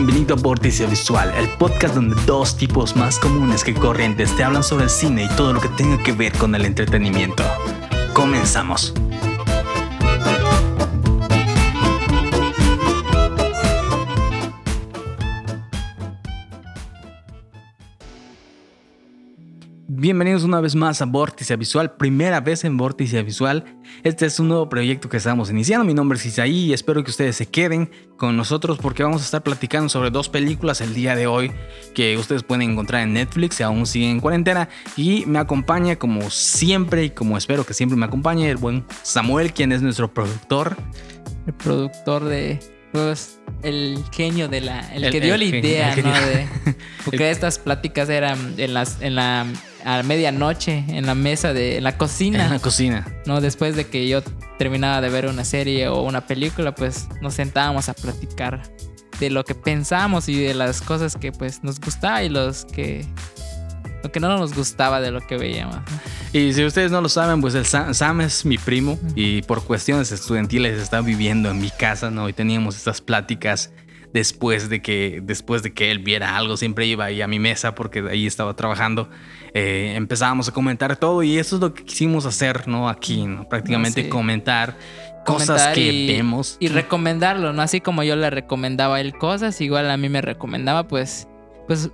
Bienvenido a Vórtice Visual, el podcast donde dos tipos más comunes que corrientes te hablan sobre el cine y todo lo que tenga que ver con el entretenimiento. Comenzamos. Bienvenidos una vez más a Vórtice Visual, primera vez en Vórtice Visual. Este es un nuevo proyecto que estamos iniciando. Mi nombre es Isaí y espero que ustedes se queden con nosotros porque vamos a estar platicando sobre dos películas el día de hoy que ustedes pueden encontrar en Netflix, si aún siguen en cuarentena. Y me acompaña como siempre y como espero que siempre me acompañe el buen Samuel, quien es nuestro productor. El productor de pues el genio de la el, que dio la idea no de porque estas pláticas eran en las en la a medianoche en la mesa de la cocina. En la cocina. No, después de que yo terminaba de ver una serie o una película, pues nos sentábamos a platicar de lo que pensamos y de las cosas que pues nos gustaba y los que lo que no nos gustaba de lo que veíamos. Y si ustedes no lo saben, pues el Sam, es mi primo y por cuestiones estudiantiles está viviendo en mi casa, ¿no? Y teníamos estas pláticas después de que después de que él viera algo siempre iba ahí a mi mesa porque ahí estaba trabajando. Eh, empezábamos a comentar todo y eso es lo que quisimos hacer no aquí ¿no? prácticamente comentar cosas que vemos. y recomendarlo no así como yo le recomendaba a él cosas igual a mí me recomendaba pues pues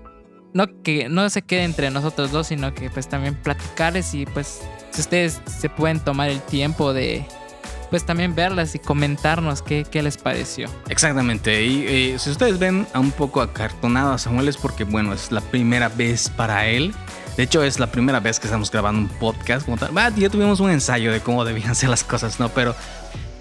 no que no se quede entre nosotros dos sino que pues también platicarles y pues si ustedes se pueden tomar el tiempo de pues también verlas y comentarnos qué, qué les pareció. Exactamente. Y eh, si ustedes ven a un poco acartonado a Samuel es porque, bueno, es la primera vez para él. De hecho, es la primera vez que estamos grabando un podcast como tal. ya tuvimos un ensayo de cómo debían ser las cosas, ¿no? Pero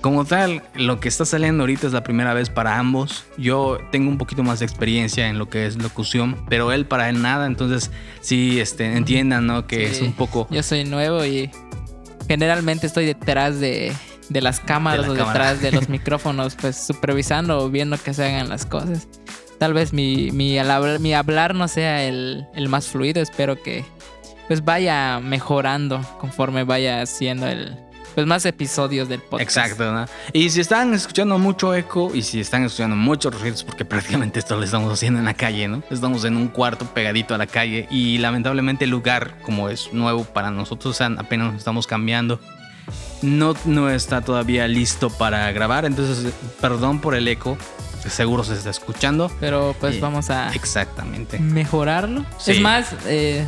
como tal, lo que está saliendo ahorita es la primera vez para ambos. Yo tengo un poquito más de experiencia en lo que es locución, pero él para él nada. Entonces, sí, este, entiendan, ¿no? Que es un poco... Yo soy nuevo y generalmente estoy detrás de de las cámaras o detrás de los micrófonos, pues supervisando o viendo que se hagan las cosas. Tal vez mi, mi, hablar, no sea el, más fluido, espero que pues vaya mejorando conforme vaya haciendo el, pues más episodios del podcast. Exacto, ¿no? Y si están escuchando mucho eco y si están escuchando muchos ruidos, porque prácticamente esto lo estamos haciendo en la calle, ¿no? Estamos en un cuarto pegadito a la calle y lamentablemente el lugar, como es nuevo para nosotros, apenas nos estamos cambiando no, no está todavía listo para grabar, entonces perdón por el eco. Seguro se está escuchando. Pero pues vamos a exactamente mejorarlo. Es más, eh,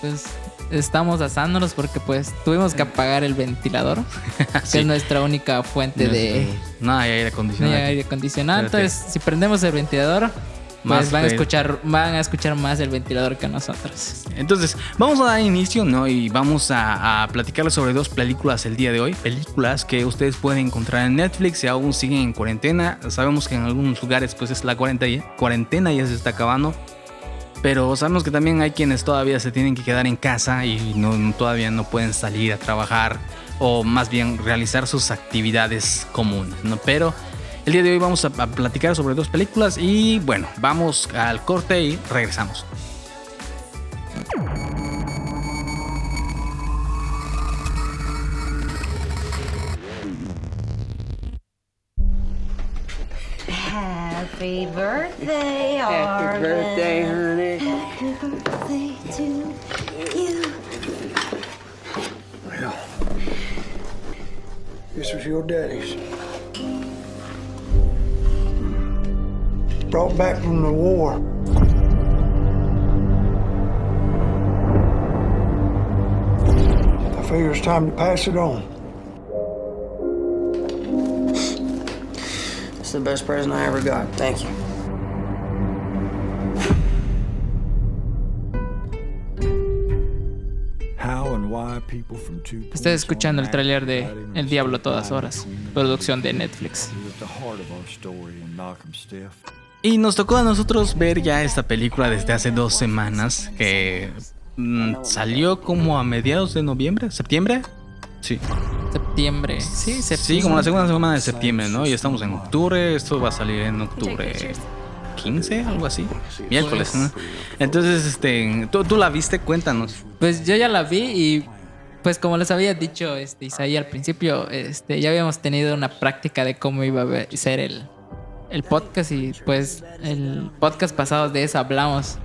pues estamos asándonos porque pues tuvimos que apagar el ventilador, que es nuestra única fuente de... No hay aire acondicionado. No hay aire acondicionado. Entonces, si prendemos el ventilador, más van a escuchar van a escuchar más el ventilador que nosotros. Entonces, vamos a dar inicio, ¿no? Y vamos a, platicarles sobre dos películas el día de hoy. Películas que ustedes pueden encontrar en Netflix si aún siguen en cuarentena. Sabemos que en algunos lugares pues es la cuarentena, cuarentena ya se está acabando. Pero sabemos que también hay quienes todavía se tienen que quedar en casa y no, todavía no pueden salir a trabajar o más bien realizar sus actividades comunes, ¿no? Pero el día de hoy vamos a, platicar sobre dos películas y bueno, vamos al corte y regresamos. Happy birthday, Happy birthday, honey. Happy birthday to you. Well, this was your daddy's. Brought back from the war. I figure it's time to pass it on. It's the best present I ever got. Thank you. Estás escuchando el tráiler de El Diablo a todas horas, producción de Netflix. Y nos tocó a nosotros ver ya esta película desde hace dos semanas, que mm, salió como a mediados de noviembre, septiembre. Sí. Septiembre. Sí, septiembre. Sí, como la segunda semana de septiembre, ¿no? Y estamos en octubre, esto va a salir en octubre 15, algo así. Miércoles, ¿no? Entonces, este, ¿tú, ¿tú, la viste? Cuéntanos. Pues yo ya la vi y pues como les había dicho este, Isaí al principio, este, ya habíamos tenido una práctica de cómo iba a ser el, el podcast y pues el podcast pasado de eso hablamos.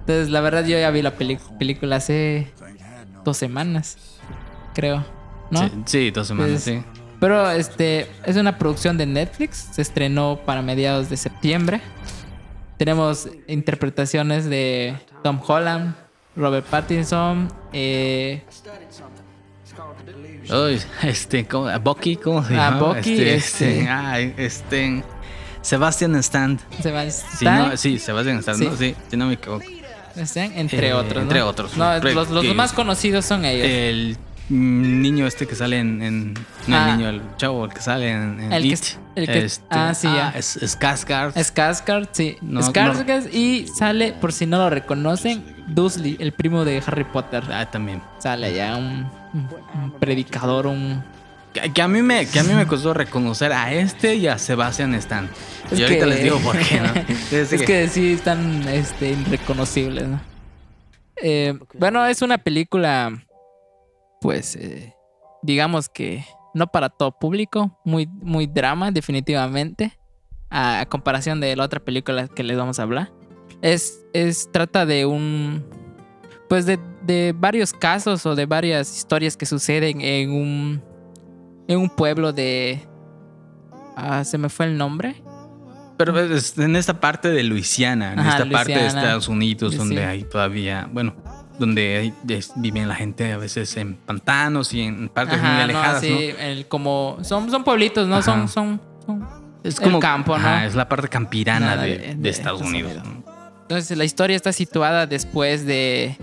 Entonces, la verdad, yo ya vi la película hace dos semanas, creo. ¿No? Sí, sí, dos semanas, sí. Pero este es una producción de Netflix. Se estrenó para mediados de septiembre. Tenemos interpretaciones de Tom Holland, Robert Pattinson, eh, Uy, este, ¿cómo? Bucky, ¿cómo se Ah, llama? Bucky, este, este. este, ay, este, Sebastian Stan. Sebastian Sí, no, sí, Sebastian Stan, Sí. ¿no? Sí, si no me equivoco. Stan, entre Eh, otros. ¿no? entre otros. No, Pre- los, más conocidos son ellos. El mm, niño este que sale en, en- no Ah. el niño, el chavo, el que sale en, en El que It. es- el que- Este, ah, sí, ya. Es, Skarsgård. Skarsgård, sí. No, Skarsgård y sale, por si no lo reconocen, Dursley, el primo de Harry Potter. Ah, también. Sale allá un, un- un predicador, un... Que, que a mí me, que a mí me costó reconocer a este y a Sebastian Stan. Es y ahorita que- les digo por qué, ¿no? es que sí están este, irreconocibles, ¿no? Eh, bueno, es una película, pues, eh, digamos que no para todo público, muy, muy drama, definitivamente, a, a comparación de la otra película que les vamos a hablar. Es, es trata de un, pues, de, de varios casos o de varias historias que suceden en un, en un pueblo de, ah, se me fue el nombre. Pero es en esta parte de Luisiana, en Ajá, esta parte de. Estados Unidos, Sí, donde hay todavía, bueno, donde hay- es- viven la gente a veces en pantanos y en partes muy alejadas, no, ¿no? sí, el como son, son pueblitos, ¿no? Ajá. Son, son, son- Es el campo, ¿no? Es la parte campirana de, de- de de Estados Unidos. Entonces la historia está situada después de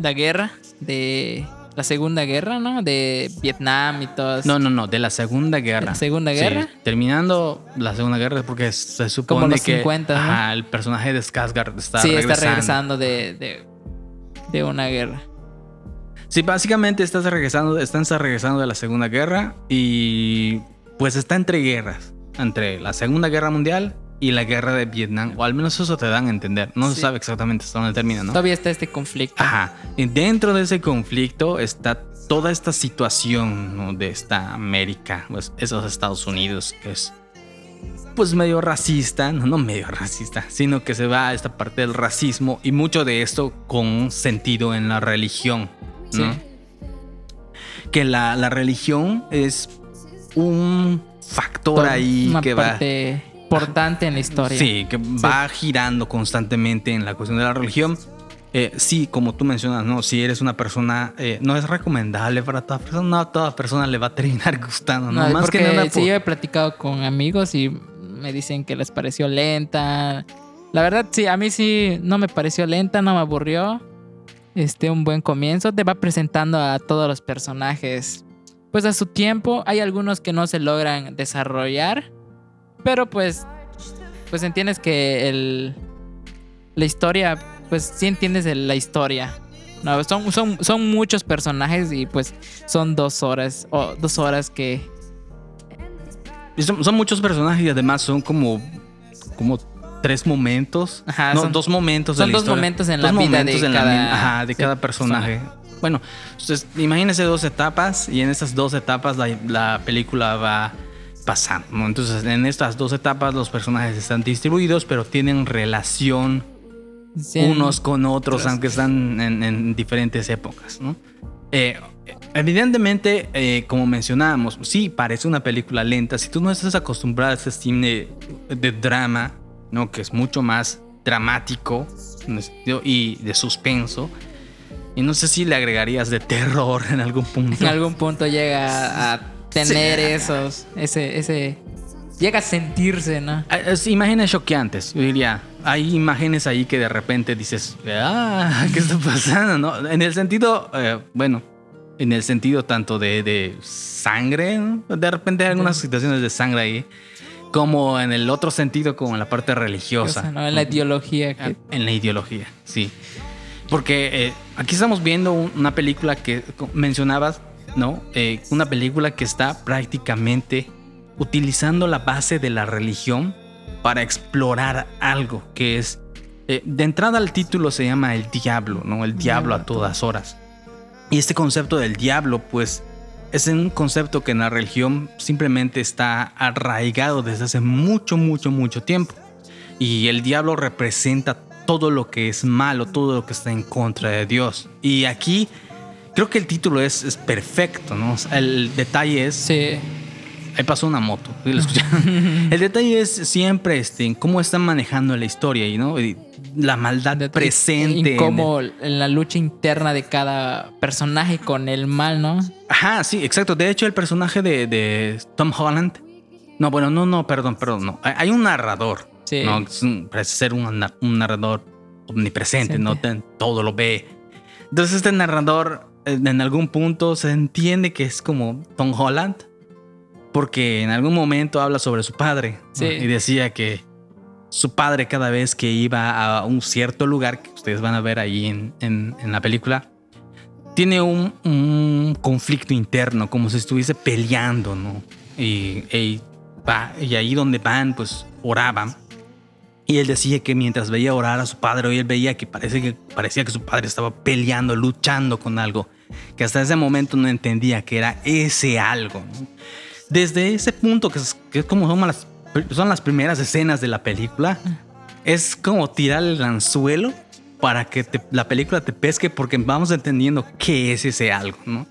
la guerra, de la segunda guerra, ¿no? De Vietnam y todo eso. No, no, no, de la Segunda Guerra. la Segunda Sí, Guerra? terminando la Segunda Guerra porque se supone los que 50, ¿no? ajá, el personaje de Skarsgård está sí, regresando. está regresando de, de, de una guerra. Sí, básicamente estás regresando, están regresando de la Segunda Guerra y pues está entre guerras, entre la Segunda Guerra Mundial y la Guerra de Vietnam, o al menos eso te dan a entender. No se sabe exactamente hasta dónde termina, ¿no? Todavía está este conflicto. Ajá. Y dentro de ese conflicto está toda esta situación ¿no? de esta América, pues esos Estados Unidos que es pues medio racista, no, no medio racista, sino que se va a esta parte del racismo y mucho de esto con sentido en la religión, ¿no? Sí. Que la, la religión es un factor ahí que va... importante en la historia. Sí, que va girando constantemente en la cuestión de la religión. Eh, sí, como tú mencionas, no, si eres una persona, eh, no es recomendable para toda persona, no a toda persona le va a terminar gustando, ¿no? No, Más porque que nada sí, por- yo he platicado con amigos y me dicen que les pareció lenta. La verdad, sí, a mí sí no me pareció lenta, no me aburrió. Este, un buen comienzo. Te va presentando a todos los personajes. Pues a su tiempo, hay algunos que no se logran desarrollar. Pero pues, pues entiendes que el, la historia, pues sí entiendes el- la historia. No, son, son, son muchos personajes y pues son dos horas, o dos horas que son, son muchos personajes y además son como, como tres momentos, Ajá, no, son- dos momentos de son la dos historia. momentos en Dos la vida momentos de en cada- ajá, de sí, cada personaje. Bueno, entonces imagínense dos etapas y en esas dos etapas la, la película va pasando. ¿no? Entonces en estas dos etapas los personajes están distribuidos pero tienen relación Sí, unos con otros, aunque están en, en diferentes épocas, ¿no? Eh, evidentemente, eh, como mencionábamos, sí, parece una película lenta. Si tú no estás acostumbrado a este cine de drama, ¿no? Que es mucho más dramático y de suspenso. Y no sé si le agregarías de terror en algún punto. en algún punto llega a tener Sí. esos, ese, ese, llega a sentirse, ¿no? Ah, es imágenes choqueantes, yo diría. Hay imágenes ahí que de repente dices, ah, ¿qué está pasando? ¿No? En el sentido, eh, bueno, en el sentido tanto de, de sangre, ¿no? de repente hay algunas situaciones de sangre ahí, como en el otro sentido, como en la parte O religiosa. sea, ¿no? En la ideología que, En la ideología, sí. Porque eh, aquí estamos viendo un- una película que mencionabas, ¿no? Eh, una película que está prácticamente utilizando la base de la religión para explorar algo que es... eh, de entrada al título se llama El Diablo, ¿no? El Diablo a todas horas. Y este concepto del diablo, pues, es un concepto que en la religión simplemente está arraigado desde hace mucho, mucho, mucho tiempo. Y el diablo representa todo lo que es malo, todo lo que está en contra de Dios. Y aquí creo que el título es, es perfecto, ¿no? El detalle es... Sí. Ahí pasó una moto. el detalle es siempre este, cómo están manejando la historia y ¿no? la maldad presente. Y cómo en, la lucha interna de cada personaje con el mal, ¿no? Ajá, sí, exacto. De hecho, el personaje de, Tom Holland. No, bueno, no, no, perdón, perdón, no. Hay un narrador. Sí. ¿no? Parece ser un, narrador omnipresente, ¿no? Todo lo ve. Entonces, este narrador en algún punto se entiende que es como Tom Holland porque en algún momento habla sobre su padre y decía que su padre cada vez que iba a un cierto lugar que ustedes van a ver ahí en, la película, tiene un, conflicto interno, como si estuviese peleando, ¿no? Y, y, y ahí donde van, pues oraban. Y él decía que mientras veía orar a su padre, él veía que, parece que parecía que su padre estaba peleando, luchando con algo, que hasta ese momento no entendía que era ese algo. desde ese punto, que es, como son las, son las primeras escenas de la película, es como tirar el anzuelo para que la película te pesque porque vamos entendiendo qué es ese algo, ¿no?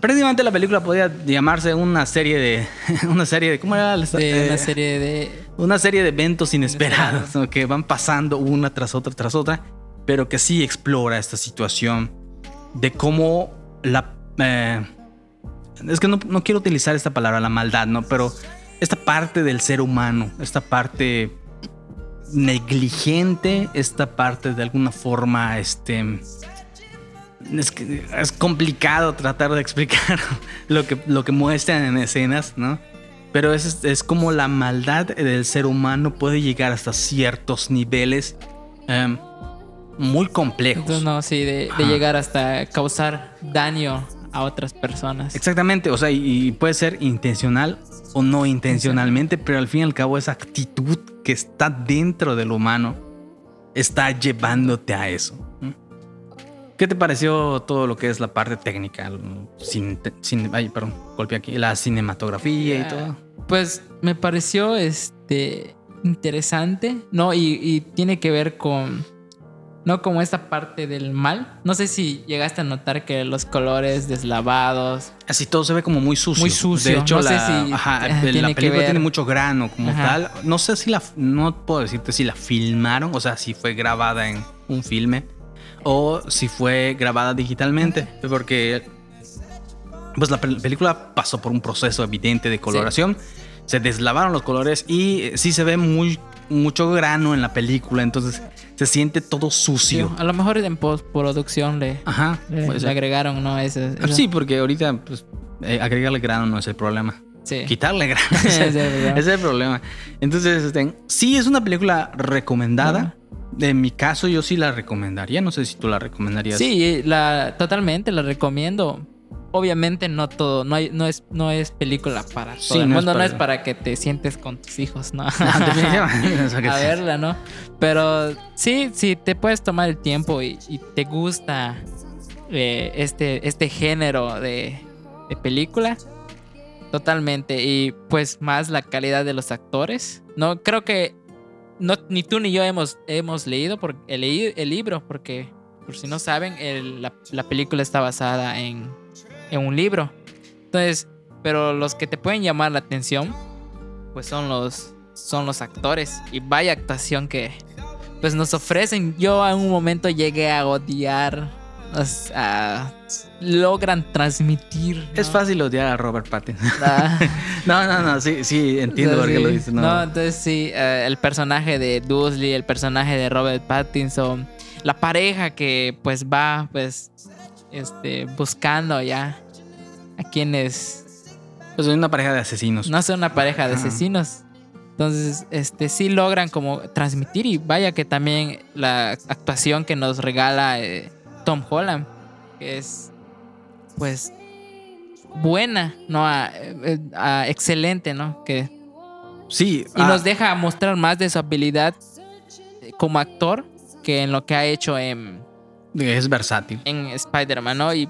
Prácticamente la película podría llamarse una serie de. Una serie de. ¿Cómo era? una eh, serie de. Una serie de eventos inesperados que van pasando una tras otra tras otra, pero que sí explora esta situación de cómo la. Eh, es que no, quiero utilizar esta palabra, la maldad, ¿no? Pero esta parte del ser humano, esta parte negligente, esta parte de alguna forma, este... Es, que es complicado tratar de explicar lo que, lo que muestran en escenas, ¿no? Pero es, es como la maldad del ser humano puede llegar hasta ciertos niveles em, muy complejos. No, sí, de, de llegar hasta causar daño a otras personas. Exactamente, o sea, y, puede ser intencional o no intencionalmente, pero al fin y al cabo esa actitud que está dentro del humano está llevándote a eso. ¿Qué te pareció todo lo que es la parte técnica? Sin, ay, perdón, golpe aquí, la cinematografía y todo. Pues me pareció este interesante, ¿no? y tiene que ver con no como esta parte del mal. No sé si llegaste a notar que los colores deslavados. Así todo se ve como muy sucio. Muy sucio. De hecho, no la, sé si ajá, la película tiene mucho grano como tal. No sé si la. No puedo decirte si la filmaron, o sea, si fue grabada en un filme o si fue grabada digitalmente. Porque. Pues la película pasó por un proceso evidente de coloración. Se deslavaron los colores y sí se ve muy mucho grano en la película, entonces se siente todo sucio. a lo mejor en postproducción le, Ajá, le, agregaron, ¿no? Ese, Sí, porque ahorita pues, eh, agregarle grano no es el problema. Sí. Quitarle grano es el problema. Entonces, este, sí es una película recomendada. En mi caso, yo sí la recomendaría. No sé si tú la recomendarías. Sí, la, totalmente la recomiendo obviamente no todo, no, hay, no, es, no es película para todo el mundo, no es para que te sientes con tus hijos, ¿no? a verla, ¿no? Pero sí, sí, te puedes tomar el tiempo y, te gusta eh, este, este género de, película. Totalmente. Y pues más la calidad de los actores. No, creo que no, ni tú ni yo hemos, hemos leído el, libro, porque por si no saben, la, la película está basada en en un libro. Entonces, pero los que te pueden llamar la atención, pues son los, son los actores. Y vaya actuación que pues nos ofrecen. Yo en un momento llegué a odiar. Logran transmitir. Es fácil odiar a Robert Pattinson. Ah. no, no, no, sí, sí, entiendo por qué lo dices. No. entonces sí, eh, el personaje de Dudley, el personaje de Robert Pattinson, la pareja que pues va pues este, buscando ya a quienes... Pues es una pareja de asesinos. No son una pareja de asesinos. Entonces, este, sí logran como transmitir y vaya que también la actuación que nos regala eh, Tom Holland, que es pues buena, ¿no? Eh, excelente, ¿no? Que, sí. Y nos deja mostrar más de su habilidad como actor que en lo que ha hecho en es versátil. En Spider-Man, ¿no? Y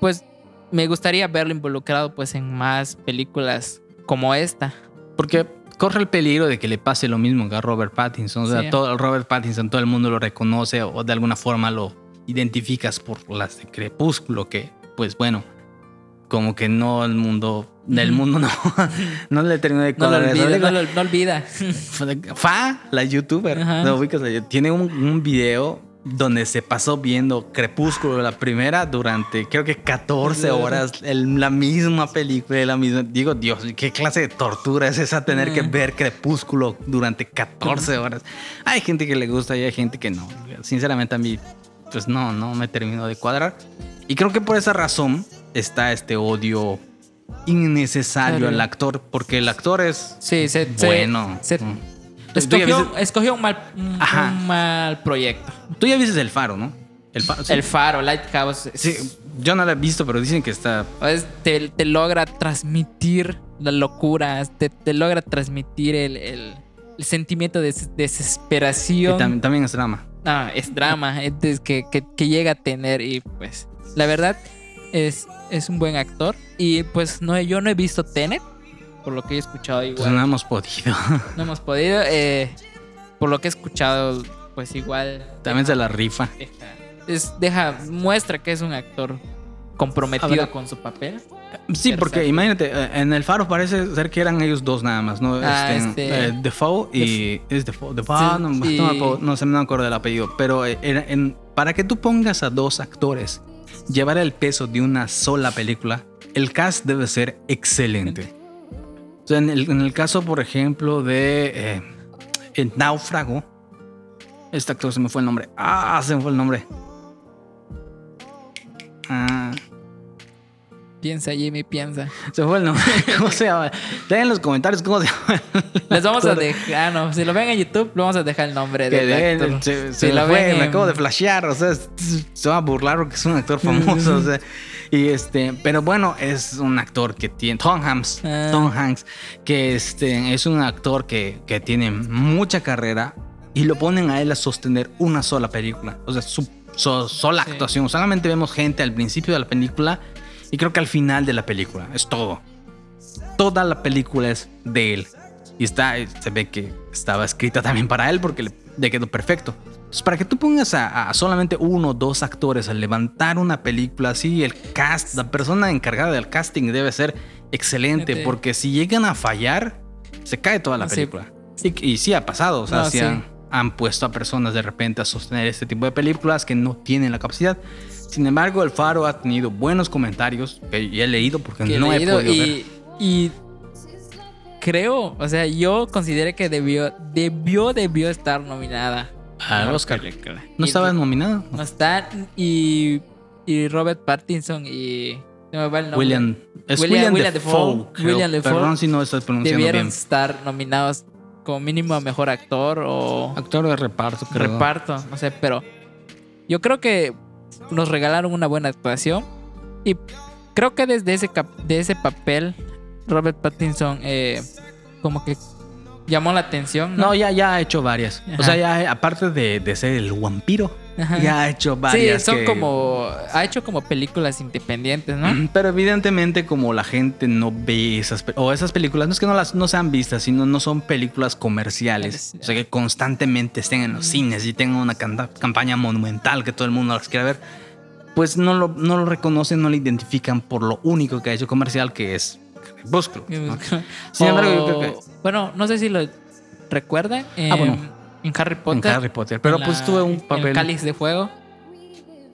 pues me gustaría verlo involucrado pues en más películas como esta. Porque corre el peligro de que le pase lo mismo que a Robert Pattinson. O sea, Sí. todo, Robert Pattinson, todo el mundo lo reconoce o de alguna forma lo identificas por las de Crepúsculo, que, pues bueno, como que no el mundo, del mundo no, no le terminó de No lo olvida, no lo, no olvida. Fa, la youtuber, Ajá. ¿la ubicas? tiene un, un video donde se pasó viendo Crepúsculo, la primera, durante creo que 14 horas, el- la misma película, la misma. Digo, Dios, ¿qué clase de tortura es esa tener que ver Crepúsculo durante 14 horas? Hay gente que le gusta y hay gente que no. Sinceramente, a mí, pues no, no me terminó de cuadrar. Y creo que por esa razón está este odio innecesario Claro. al actor, porque el actor es Sí, se, se- bueno. se- ya escogió, escogió un, mal, un- mal proyecto. Tú ya viste el faro, ¿no? El faro. sí. El Faro, Lighthouse. es- Sí, yo no lo he visto, pero dicen que está. es- te, te logra transmitir la locura, te, te logra transmitir el, el- el sentimiento de des- desesperación. tam- también es drama. Ah, es drama es que, que- que llega a tener y pues la verdad es, es un buen actor y pues no, yo no he visto Tenet, por lo que he escuchado Pues igual. no hemos podido. No hemos podido, eh, por lo que he escuchado pues igual también se la rifa. deja, es, deja, muestra que es un actor comprometido Habrá- con su papel. Sí, porque imagínate, eh, en el faro parece ser que eran ellos dos nada más, ¿no? Ah, este, este- eh, Defoe y. Es Defoe. Defoe, Sí, no, acuerdo, no sé, no me acuerdo del apellido. Pero eh, en- para que tú pongas a dos actores, llevar el peso de una sola película, el cast debe ser excelente. O sea, en el, en el caso, por ejemplo, de eh, El Náufrago, este actor se me fue el nombre. Ah, se me fue el nombre. Ah. Piensa, Jimmy, piensa. Se fue el nombre. ¿Cómo se llama? Dejen en los comentarios cómo se llama. Les vamos a dejar, ah, no, si lo ven en YouTube, le vamos a dejar el nombre Que del dejen- actor. se, Si se me lo fue, ven me en- acabo de flashear. O sea, se va a burlar porque es un actor famoso. o sea, y este, pero bueno, es un actor que tiene. Tom Hanks. Ah. Tom Hanks. Que este, es un actor que, que tiene mucha carrera. Y lo ponen a él a sostener una sola película. O sea, su, su sola Sí. actuación. Solamente vemos gente al principio de la película. Y creo que al final de la película. Es todo. Toda la película es de él. Y está, se ve que estaba escrita también para él porque le, le quedó perfecto. Entonces, para que tú pongas a, a solamente uno o dos actores a levantar una película así, el cast, la persona encargada del casting debe ser excelente. Sí. Porque si llegan a fallar, se cae toda la Sí. película. Y, y sí ha pasado. O sea, No, sí sí. Han, han puesto a personas de repente a sostener este tipo de películas que no tienen la capacidad. Sin embargo, El Faro ha tenido buenos comentarios que he leído porque que no he leído podido ver. y, creo, o sea, yo consideré que debió, debió, debió estar nominada Al Mejor Oscar. ¿No estaba nominado? No está y, y Robert Pattinson y se me va el nombre. William. Es William- William, William Defoe. William Dafoe. Perdón si no estás pronunciando debieron bien. estar nominados como mínimo a mejor actor o Actor de reparto, creo. reparto, no sé, pero yo creo que nos regalaron una buena actuación y creo que desde ese de ese papel Robert Pattinson eh, como que llamó la atención, ¿no? No, ya, ya ha hecho varias. O sea, ya aparte de, de ser el vampiro, Ajá. ya ha hecho sí, varias. son que- como ha hecho como películas independientes, ¿no? Pero evidentemente como la gente no ve esas o esas películas, no es que no las no sean vistas, sino no son películas comerciales. O sea, que constantemente estén en los cines y tengan una campaña monumental que todo el mundo las quiera ver. Pues no lo, no lo reconocen, no lo identifican por lo único que ha hecho comercial, que es Crepúsculo. ¿no? Sin embargo, yo creo que- Bueno, no sé si lo recuerdan. Ah, bueno. En Harry En Potter. Harry Potter. Pero en pues tuve un en papel. El Cáliz de Fuego.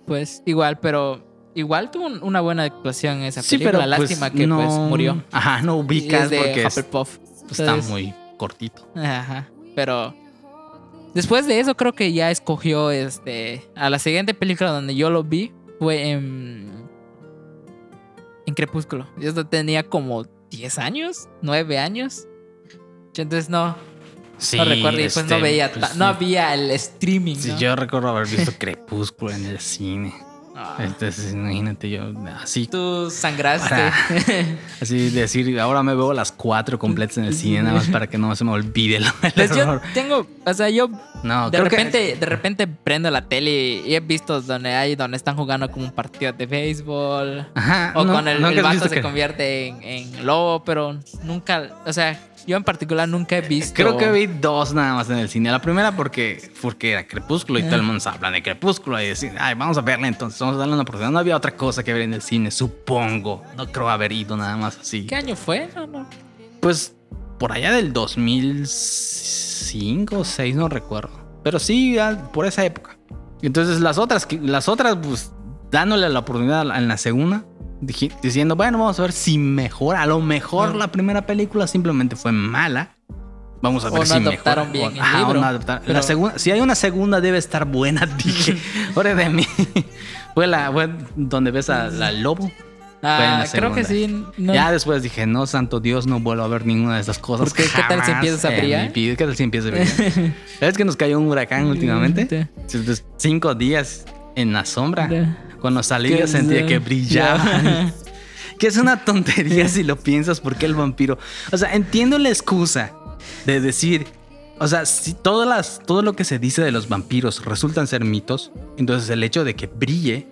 Pues igual, pero igual tuvo un- una buena actuación en esa Sí, película. pero pues, Lástima que no- pues murió. Ajá, no ubicas de porque es- Hufflepuff. está muy cortito. Ajá. Pero después de eso creo que ya escogió este a la siguiente película donde yo lo vi fue en en Crepúsculo. Yo tenía como 10 años, 9 años. Entonces no, Sí, no recuerdo y después no este, veía, pues, no había el streaming. Sí, ¿no? yo recuerdo haber visto Crepúsculo en el cine. Ah. Entonces, imagínate yo así. Tú sangraste. para- así decir, ahora me veo las cuatro completas en el cine, nada más para que no se me olvide lo- el Pues yo error. tengo, o sea, yo No, de que- repente, de repente prendo la tele y he visto donde hay, donde están jugando como un partido de béisbol. Ajá, O no- con el, ¿nunca el has vato se que- convierte en, en lobo, pero nunca, o sea, yo en particular nunca he visto. Creo que vi dos nada más en el cine. La primera porque, porque era Crepúsculo y todo el mundo se habla de Crepúsculo y decir, ay, vamos a verla entonces, vamos a darle una oportunidad. No había otra cosa que ver en el cine, supongo. No creo haber ido nada más así. ¿Qué año fue? No, no. Pues por allá del 2005 o 6, no recuerdo. Pero sí, por esa época. Entonces las otras, las otras, pues dándole la oportunidad en la segunda, diciendo, bueno, vamos a ver si mejora. A lo mejor la primera película simplemente fue mala. Vamos a O ver no si adaptaron mejora. bien el Ajá, o libro. no adaptaron. Pero- La segunda, si hay una segunda debe estar buena, dije. Ahora de mí. Fue la fue donde ves a la lobo. Ah, creo que sí. no- Ya después dije, no, santo Dios, no vuelvo a ver ninguna de estas cosas. ¿Por qué? ¿Qué tal si empiezas a brillar? ¿Qué tal si empieza a brillar? ¿Sabes que nos cayó un huracán últimamente? Cinco días en la sombra. Cuando salí ¿Qué yo sentía que brillaba. Ya. que es una tontería si lo piensas, porque el vampiro. O sea, entiendo la excusa de decir. O sea, si todas las, todo lo que se dice de los vampiros resultan ser mitos, entonces el hecho de que brille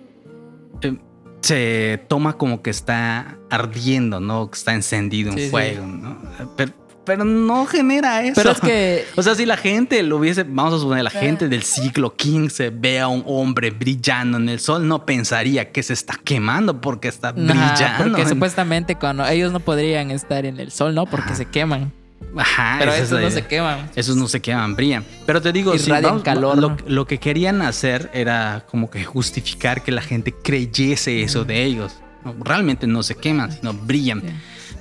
eh, se toma como que está ardiendo, ¿no? Que está encendido Sí, sí. fuego, ¿no? Pero, pero no genera eso. Pero es que O sea, si la gente lo hubiese, vamos a suponer, la gente del siglo XV ve a un hombre brillando en el sol, no pensaría que se está quemando porque está brillando. porque supuestamente cuando ellos no podrían estar en el sol, ¿no? Porque se queman. Ajá, Pero esa es estos la no se queman. Esos no se queman, brillan. Pero te digo, si vamos- calor, lo, que querían hacer era como que justificar que la gente creyese eso de ellos. No, Realmente no se queman, sino brillan.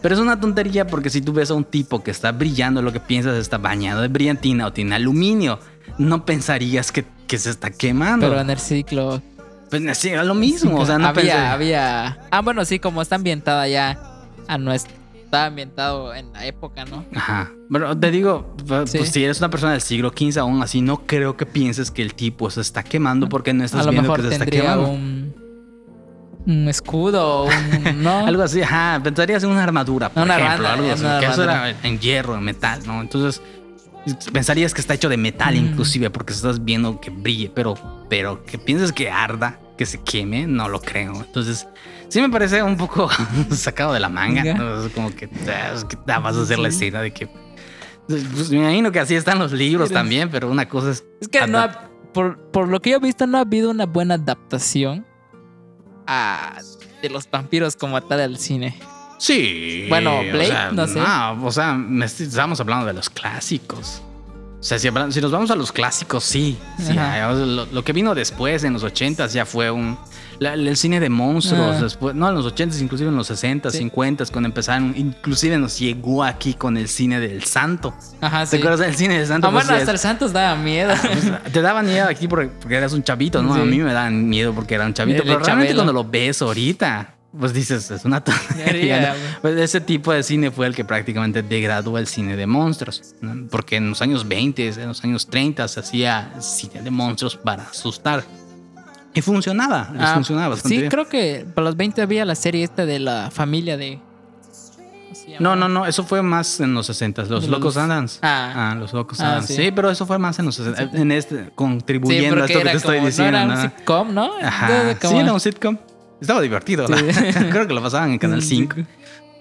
Pero es una tontería porque si tú ves a un tipo que está brillando, lo que piensas está bañado de brillantina o tiene aluminio. No pensarías que, que se está quemando. Pero en el ciclo. Pues sí, es lo mismo. O sea, no había, pensé- había. Ah, bueno, sí, como está ambientada ya a nuestra. Está ambientado en la época, ¿no? Ajá. Pero te digo, pues Sí. si eres una persona del siglo XV aún así, no creo que pienses que el tipo se está quemando porque no estás viendo que se está quemando. un. Un escudo, un. ¿No? Algo así, ajá. Pensarías en una armadura, por Una ejemplo. armadura, algo así, una que eso era en hierro, en metal, ¿no? Entonces, pensarías que está hecho de metal, Mm. inclusive, porque estás viendo que brille, pero, pero que pienses que arda, que se queme, no lo creo. Entonces, sí me parece un poco sacado de la manga. Es como que, que vas a hacer la escena de que. Pues, me imagino que así están los libros también, pero una cosa es. Es que no ha- por, por lo que yo he visto, no ha habido una buena adaptación a, de los vampiros como tal al cine. Sí. Bueno, o Blade, sea, no sé. o sea, estamos hablando de los clásicos. O sea, si, si nos vamos a los clásicos, sí. lo, lo que vino después, en los 80 ya fue un. La- el cine de monstruos, Ah. después, no, en los 80 inclusive en los 60 Sí. 50 cuando empezaron, inclusive nos llegó aquí con el cine del santo. Ajá, ¿Te sí. acuerdas del cine del santo? Ah, Pues, bueno, es- hasta el daba miedo. pues, te daba miedo aquí porque, porque eras un chavito, ¿no? Sí. A mí me daban miedo porque era un chavito. El Pero realmente Chabelo. cuando lo ves ahorita, pues dices, es una tontería. Pues ese tipo de cine fue el que prácticamente degradó el cine de monstruos. ¿no? Porque en los años 20, en los años 30 se hacía cine de monstruos para asustar. Y funcionaba, les Ah, funcionaba bastante sí, bien. creo que para los 20 había la serie esta de la familia de. No, no, no, eso fue más en los 60, los De Locos los- Adams. Ah. Ah, los Locos Ah, Adams. sí. Sí. pero eso fue más en los 60, en este, Sí, contribuyendo a porque esto que te estoy como- diciendo. No era ¿no? un sitcom, ¿no? Ajá. Sí, era un sitcom. Estaba divertido. la- Sí. Creo que lo pasaban en Canal Sí. 5.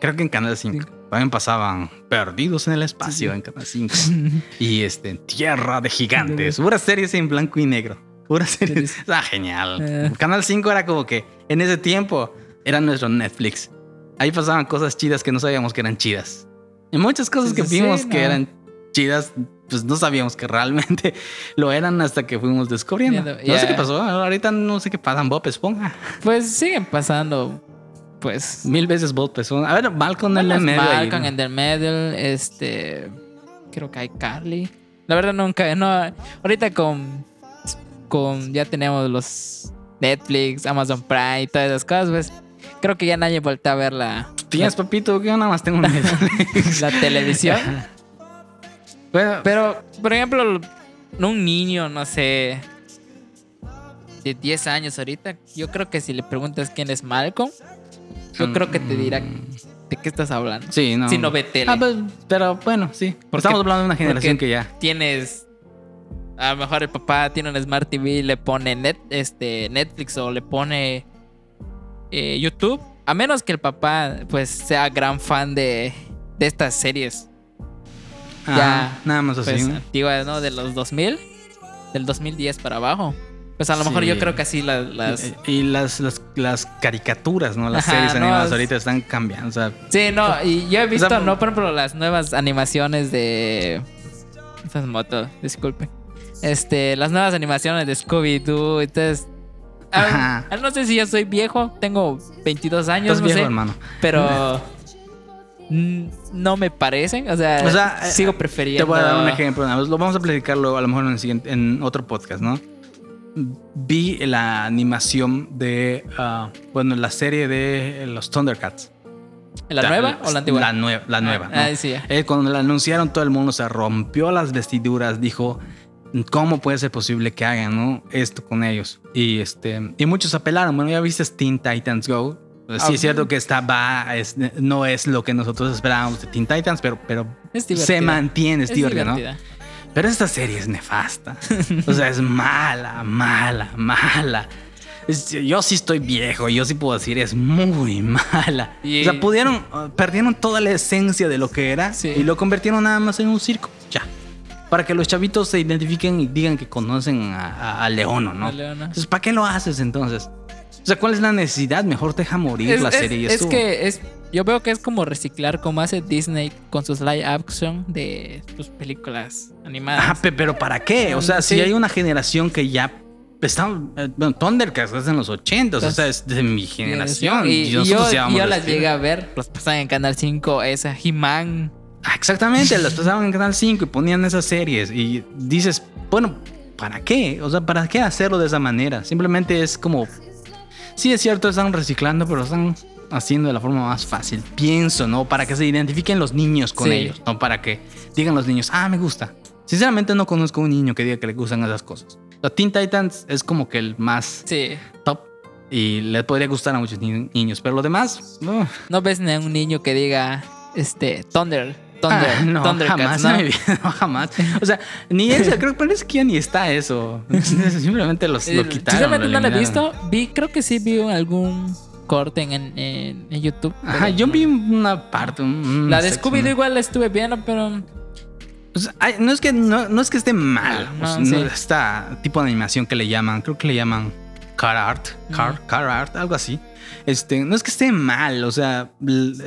Creo que en Canal 5. También pasaban Perdidos en el Espacio en Canal 5. y este, Tierra de Gigantes. Puras series en blanco y negro. Puras series. Ah, genial. Eh. Canal 5 era como que en ese tiempo era nuestro Netflix. Ahí pasaban cosas chidas que no sabíamos que eran chidas. Y muchas cosas que Sí, vimos que no. eran chidas, pues no sabíamos que realmente lo eran hasta que fuimos descubriendo. No sé qué pasó. Ahorita no sé qué pasan Bob Esponja. Pues siguen pasando. Pues. Mil veces Bob Esponja. A ver, Malcolm en el medio. ahí, Malcolm ¿no? in the Middle, este. Creo que hay Carly. La verdad nunca, no. Ahorita con. Con. Ya tenemos los Netflix, Amazon Prime y todas esas cosas, pues. Creo que ya nadie voltea a ver la, Tienes, papito, que yo nada más tengo un Netflix. la televisión. Bueno, Pero, por ejemplo, un niño, no sé. de 10 años ahorita, yo creo que si le preguntas quién es Malcolm, yo creo que te dirá de qué estás hablando. Sí, no. Si no ve tele. Ah, pues, pero bueno, sí. Estamos hablando de una generación porque que ya. Tienes. A lo mejor el papá tiene un Smart TV y le pone net, este, Netflix o le pone eh, YouTube. A menos que el papá pues sea gran fan de, de estas series Ah, Ya, nada más así. pues, ¿no? antiguas, ¿no? De los 2000, del 2010 para abajo. Pues a lo mejor Sí. yo creo que así las... las- Y, y las, las, las caricaturas, ¿no? Las Ajá, series animadas ahorita están cambiando. O sea, Sí, no, y yo he visto, sea, no, por ejemplo, las nuevas animaciones de. Estas motos, disculpen. Este, las nuevas animaciones de Scooby-Doo, entonces. Ajá. ah, no sé si yo soy viejo, tengo 22 años, no viejo, sé, hermano. pero. No me parecen, o sea, O sea, eh, sigo Te prefiriendo. voy a dar un ejemplo. Lo vamos a platicar luego, a lo mejor en, el siguiente, en otro podcast, ¿no? Vi la animación de, ah, bueno, la serie de los Thundercats. ¿La nueva o la antigua? La nueva. La nueva ¿no? Ah, sí, ya. Eh, cuando la anunciaron, todo el mundo se rompió las vestiduras, dijo, ¿cómo puede ser posible que hagan ¿no? esto con ellos? Y, este, y muchos apelaron, bueno, ya viste Teen Titans Go. Pues Sí, Ah, es cierto que está, va, es- no es lo que nosotros esperábamos de Teen Titans, pero, pero se divertida. mantiene, es, Es divertido, ¿no? divertida. Pero esta serie es nefasta. O sea, es mala, mala, mala. Yo sí estoy viejo, yo sí puedo decir, es muy mala. Y- O sea, pudieron, perdieron toda la esencia de lo que era Sí. y lo convirtieron nada más en un circo. Ya. Para que los chavitos se identifiquen y digan que conocen a, a- a Leono, ¿no? A. Entonces, ¿para qué lo haces entonces? O sea, ¿cuál es la necesidad? Mejor deja morir Es, la es- serie y es que es, yo veo que es como reciclar como hace Disney con sus live action de sus películas animadas. Pe- pero ¿para qué? O sea, si hay una generación que ya está. eh, Bueno, Thundercats es en los 80, o sea, es de mi generación. Y, yo, yo la las llegué a ver, las pasaban en Canal 5, esa He-Man. Ah, exactamente, las pasaban en Canal 5 y ponían esas series. Y dices, bueno, ¿para qué? O sea, ¿para qué hacerlo de esa manera? Simplemente es como. Sí, es cierto, están reciclando, pero lo están haciendo de la forma más fácil. Pienso, ¿no? Para que se identifiquen los niños con Sí. ellos, no para que digan los niños, ah, me gusta. Sinceramente, no conozco un niño que diga que le gustan esas cosas. La Teen Titans es como que el más Sí. top y le podría gustar a muchos ni- niños, pero lo demás, no. No ves ni a un niño que diga, este, Thunder, Thunder, Ah, no, Thundercats, jamás, ¿no? mi vida, no, jamás. O sea, ni eso, creo que parece que ya ni está eso. Simplemente los, lo Eh, quitaron. Sinceramente no lo he visto. Vi, creo que sí vi algún corte en, en, en YouTube. Ajá, yo vi una parte. un- La de Scooby-Doo igual la estuve viendo, pero ay, no, es que, no, no es que esté mal. Sea, sí. no, esta tipo de animación que le llaman, creo que le llaman car art, car, car art, algo así. Este, no es que esté mal, o sea,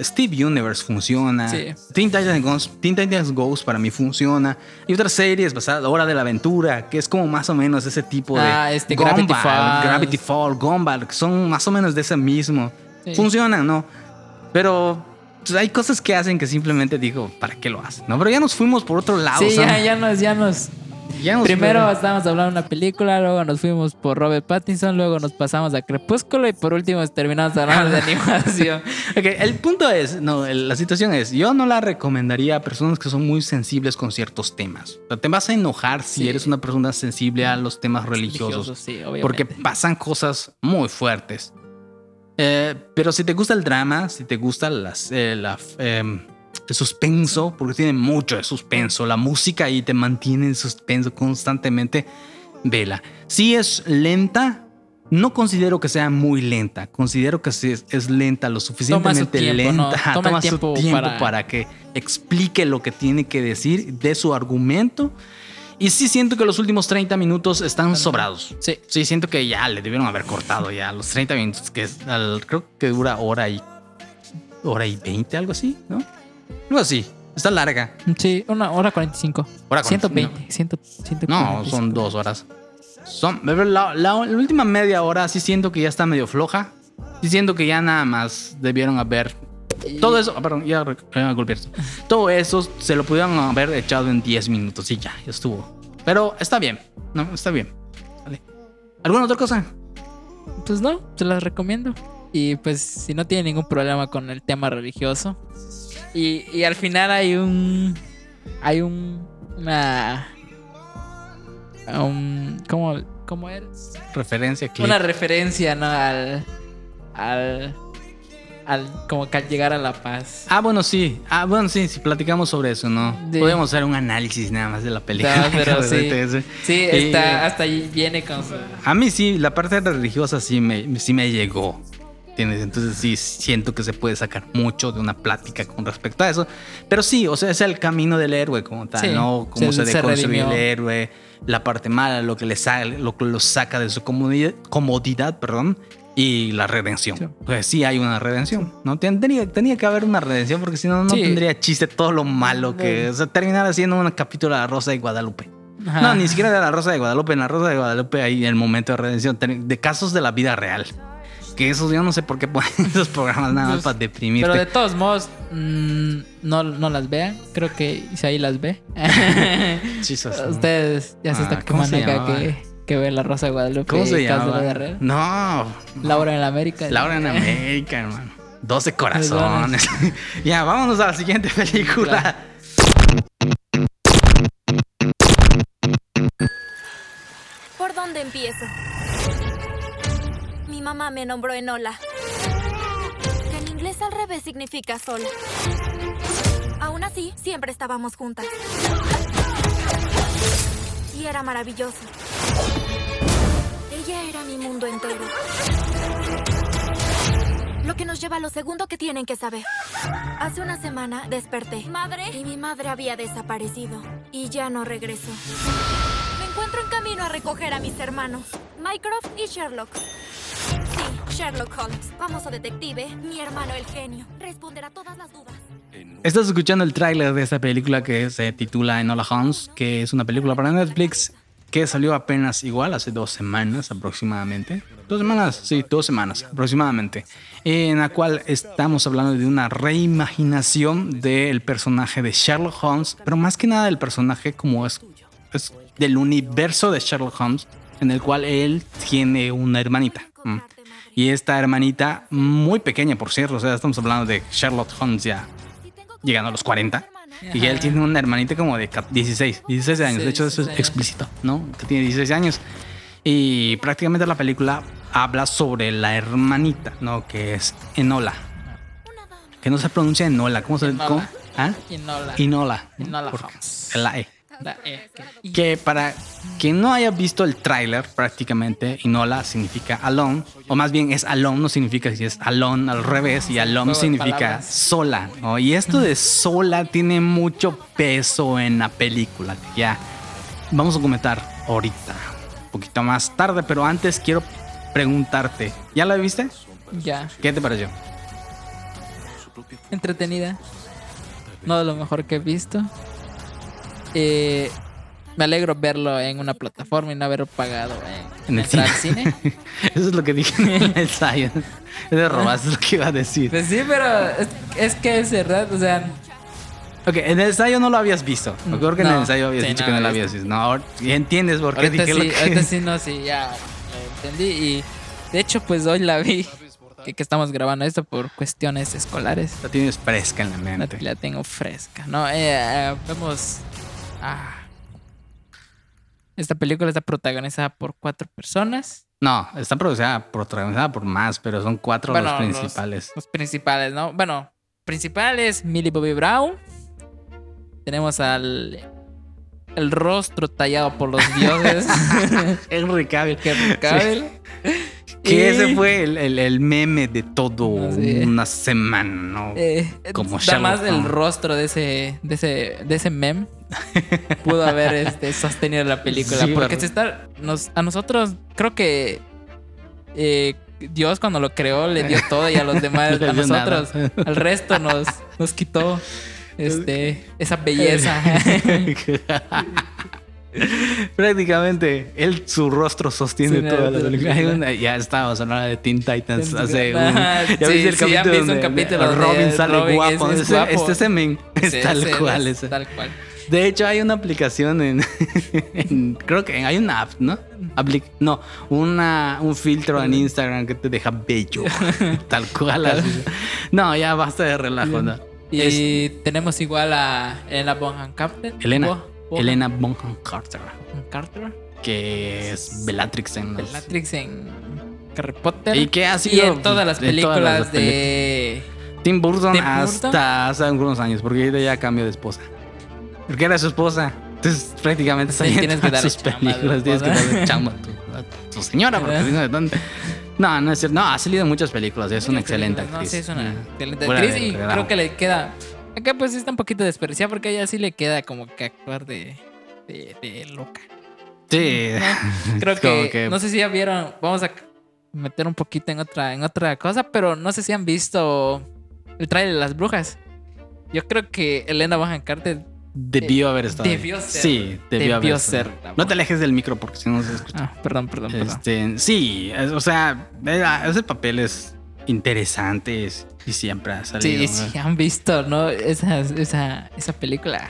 Steve Universe funciona. Sí. Teen Titans Goes, Teen Titans Goes para mí funciona. Y otras series basadas, Hora de la Aventura, que es como más o menos ese tipo de. Ah, este, Gravity Falls. Gravity Fall, Gumball, que son más o menos de ese mismo. Sí. Funcionan, ¿no? Pero pues, hay cosas que hacen que simplemente digo, ¿para qué lo hacen? No, pero ya nos fuimos por otro lado. sí, o sea, ya, ya nos, ya nos. Ya Primero estábamos hablando de una película, luego nos fuimos por Robert Pattinson, luego nos pasamos a Crepúsculo y por último terminamos hablando de animación. Ok, el punto es, no, la situación es, yo no la recomendaría a personas que son muy sensibles con ciertos temas. O sea, te vas a enojar si Sí. eres una persona sensible a los temas religiosos. sí, obviamente. porque pasan cosas muy fuertes. Eh, pero si te gusta el drama, si te gusta las, eh, la, em, el suspenso, porque tiene mucho de suspenso, la música ahí te mantiene en suspenso constantemente, vela. Si es lenta, no considero que sea muy lenta, considero que sí es, es lenta, lo suficientemente tiempo, lenta, ¿no? Toma toma tiempo su tiempo para- para que explique lo que tiene que decir de su argumento. Y sí siento que los últimos 30 minutos están sobrados. Sí. Sí, siento que ya le debieron haber cortado ya los 30 minutos, que es al- creo que dura hora y hora y 20, algo así, ¿no? Algo así. Está larga. Sí, una hora 45. Hora 120. 100, 145. No, son dos horas. Son, la, la- la última media hora sí siento que ya está medio floja. Sí siento que ya nada más debieron haber. Todo eso, ah, perdón, ya ya golpeé esto. Todo eso se lo pudieron haber echado en 10 minutos y ya, ya estuvo. Pero está bien, ¿no? Está bien. Vale. ¿Alguna otra cosa? Pues no, se las recomiendo. Y pues si no tiene ningún problema con el tema religioso. Y, y al final hay un. Hay un. Una. Un, ¿Cómo ¿Cómo eres? Referencia, clip. Una referencia, ¿no? Al. Al. Al. Como que al llegar a La Paz. Ah, bueno, sí. Ah, bueno, sí, si platicamos sobre eso, ¿no? Sí. Podemos hacer un análisis nada más de la película. No, pero sí. Entonces, Sí, y- está, hasta ahí viene con su. A mí sí, la parte religiosa sí me, sí me llegó. ¿Entiendes? Entonces sí siento que se puede sacar mucho de una plática con respecto a eso. Pero sí, o sea, es el camino del héroe como tal, Sí, ¿no? Cómo se- se, deconstruye el héroe, la parte mala, lo que le sa- lo que lo saca de su comodidad, comodidad perdón, y la redención. Sí. Pues sí hay una redención, ¿no? Ten- Tenía, tenía que haber una redención porque si no, no Sí. tendría chiste todo lo malo que... O sea, terminar haciendo un capítulo de La Rosa de Guadalupe. Ajá. No, ni siquiera de la Rosa de Guadalupe. En la Rosa de Guadalupe hay el momento de redención de casos de la vida real. Que esos yo no sé por qué ponen esos programas nada más Pues, para deprimirte. Pero de todos modos, mm, no, no las vean. Creo que Isaí las ve. Chisas. Ustedes ya se Ah, están ¿cómo se quemando acá que, que ve La Rosa de Guadalupe. ¿Cómo se de llama? No, Laura en la América. Laura en América, hermano. 12 corazones. ya, vámonos a la siguiente película. ¿Por dónde empiezo? Mamá me nombró Enola. Que en inglés al revés significa sol. Aún así, siempre estábamos juntas. Y era maravilloso. Ella era mi mundo entero. Lo que nos lleva a lo segundo que tienen que saber. Hace una semana desperté. ¿Madre? Y mi madre había desaparecido. Y ya no regresó. Me encuentro en camino a recoger a mis hermanos, Mycroft y Sherlock. Sherlock Holmes, famoso detective, mi hermano el genio. Responderá todas las dudas. Estás escuchando el tráiler de esta película que se titula Enola Holmes, que es una película para Netflix que salió apenas igual hace dos semanas aproximadamente. Dos semanas, sí, dos semanas aproximadamente. En la cual estamos hablando de una reimaginación del personaje de Sherlock Holmes, pero más que nada del personaje como es, es del universo de Sherlock Holmes, en el cual él tiene una hermanita. Y esta hermanita, muy pequeña por cierto, o sea, estamos hablando de Sherlock Holmes ya llegando a los 40. Y él tiene una hermanita como de ca- 16, 16 años. Sí, de hecho, eso 16 es años. explícito, ¿no? Que tiene 16 años. Y prácticamente la película habla sobre la hermanita, ¿no? Que es Enola. Que no se pronuncia Enola. ¿Cómo se Enola. cómo? ¿Ah? Enola. Enola. Enola Holmes. La E. La E, que- para quien no haya visto el tráiler, prácticamente Inola significa alone, o más bien es alone, no significa si es alone al revés, y alone significa sola, ¿no? Y esto de sola tiene mucho peso en la película, que ya vamos a comentar ahorita, un poquito más tarde, pero antes quiero preguntarte, ¿ya la viste? Ya. ¿Qué te pareció? Entretenida. No de lo mejor que he visto. Eh, me alegro verlo en una plataforma y no haberlo pagado en, En el cine. al cine. Eso es lo que dije en el ensayo. Es de robaste lo que iba a decir. Pues sí, pero es, es que es verdad, o sea, Ok, en el ensayo no lo habías visto. Me acuerdo que en el No, ensayo habías sí, dicho no que no lo habías visto. No, ahora ya entiendes por qué ahorita dije sí, lo que... ahorita sí, no, sí, ya lo entendí. Y de hecho, pues hoy la vi, que, que estamos grabando esto por cuestiones escolares. La tienes fresca en la La, mente. la tengo fresca, ¿no? Eh, eh, vemos. Ah, esta película está protagonizada por cuatro personas. No, está producida, protagonizada por más, pero son cuatro Bueno, los principales. Los principales, ¿no? Bueno, principales, Millie Bobby Brown. Tenemos al. El rostro tallado por los dioses. Henry Cavill. Henry Cavill. Que Y, ese fue el, el- el meme de todo Sí. una semana, ¿no? eh, como da Sherlock más el rostro de ese, de ese, de ese meme. Pudo haber este, sostenido la película. Sí, porque se está. Nos, a nosotros, creo que. eh, Dios cuando lo creó le dio todo y a los demás, No a nada. nosotros, al resto nos, nos quitó este, esa belleza. Prácticamente, él, su rostro sostiene Sí, toda la película. Hay película. una- ya estábamos hablando de Teen Titans hace un... ¿Ya sí, viste el sí, capítulo un donde capítulo Robin sale Robin guapo? es Ese- guapo. Este semen es tal cual. es. Tal cual. De hecho, hay una aplicación en, en- creo que hay una app, ¿no? Apli- no, una, un filtro en Instagram que te deja bello, tal cual. así. No, ya basta de relajo, ¿no? Y Es tenemos igual a Elena Bonham Carter. Elena, Bo- Bonham Elena Bonham Carter. Carter. que es Bellatrix en los- Bellatrix en Harry Potter. Y que ha Y sido en todas las todas películas las de. Tim Burton Tim hasta Burton. hace algunos años, porque ahorita ya cambió de esposa. Porque era su esposa. Entonces prácticamente Sí, tienes que darle sus películas. Tienes que darle chamba a tu, señora, porque ¿Verdad? si no. No, no es cierto. No, ha salido en muchas películas. Es una excelente actriz. No, sí, es una Mm. excelente actriz y creo que le queda. Acá pues está un poquito desperdiciada porque a ella sí le queda como que actuar de, de, de loca. Sí. ¿no? Creo que, no sé si ya vieron, vamos a meter un poquito en otra, en otra cosa, pero no sé si han visto el trailer de las brujas. Yo creo que Elena Bonham Carter Debió haber estado. ahí. debió ser. Sí, debió, haber debió estado. ser No te alejes del micro porque si no se escucha. Ah, perdón, perdón, perdón. Este, sí, es- o sea, era- ese papel es interesante es- y siempre ha salido. Sí, ¿no? sí, han visto, ¿no? Esa, esa, esa película,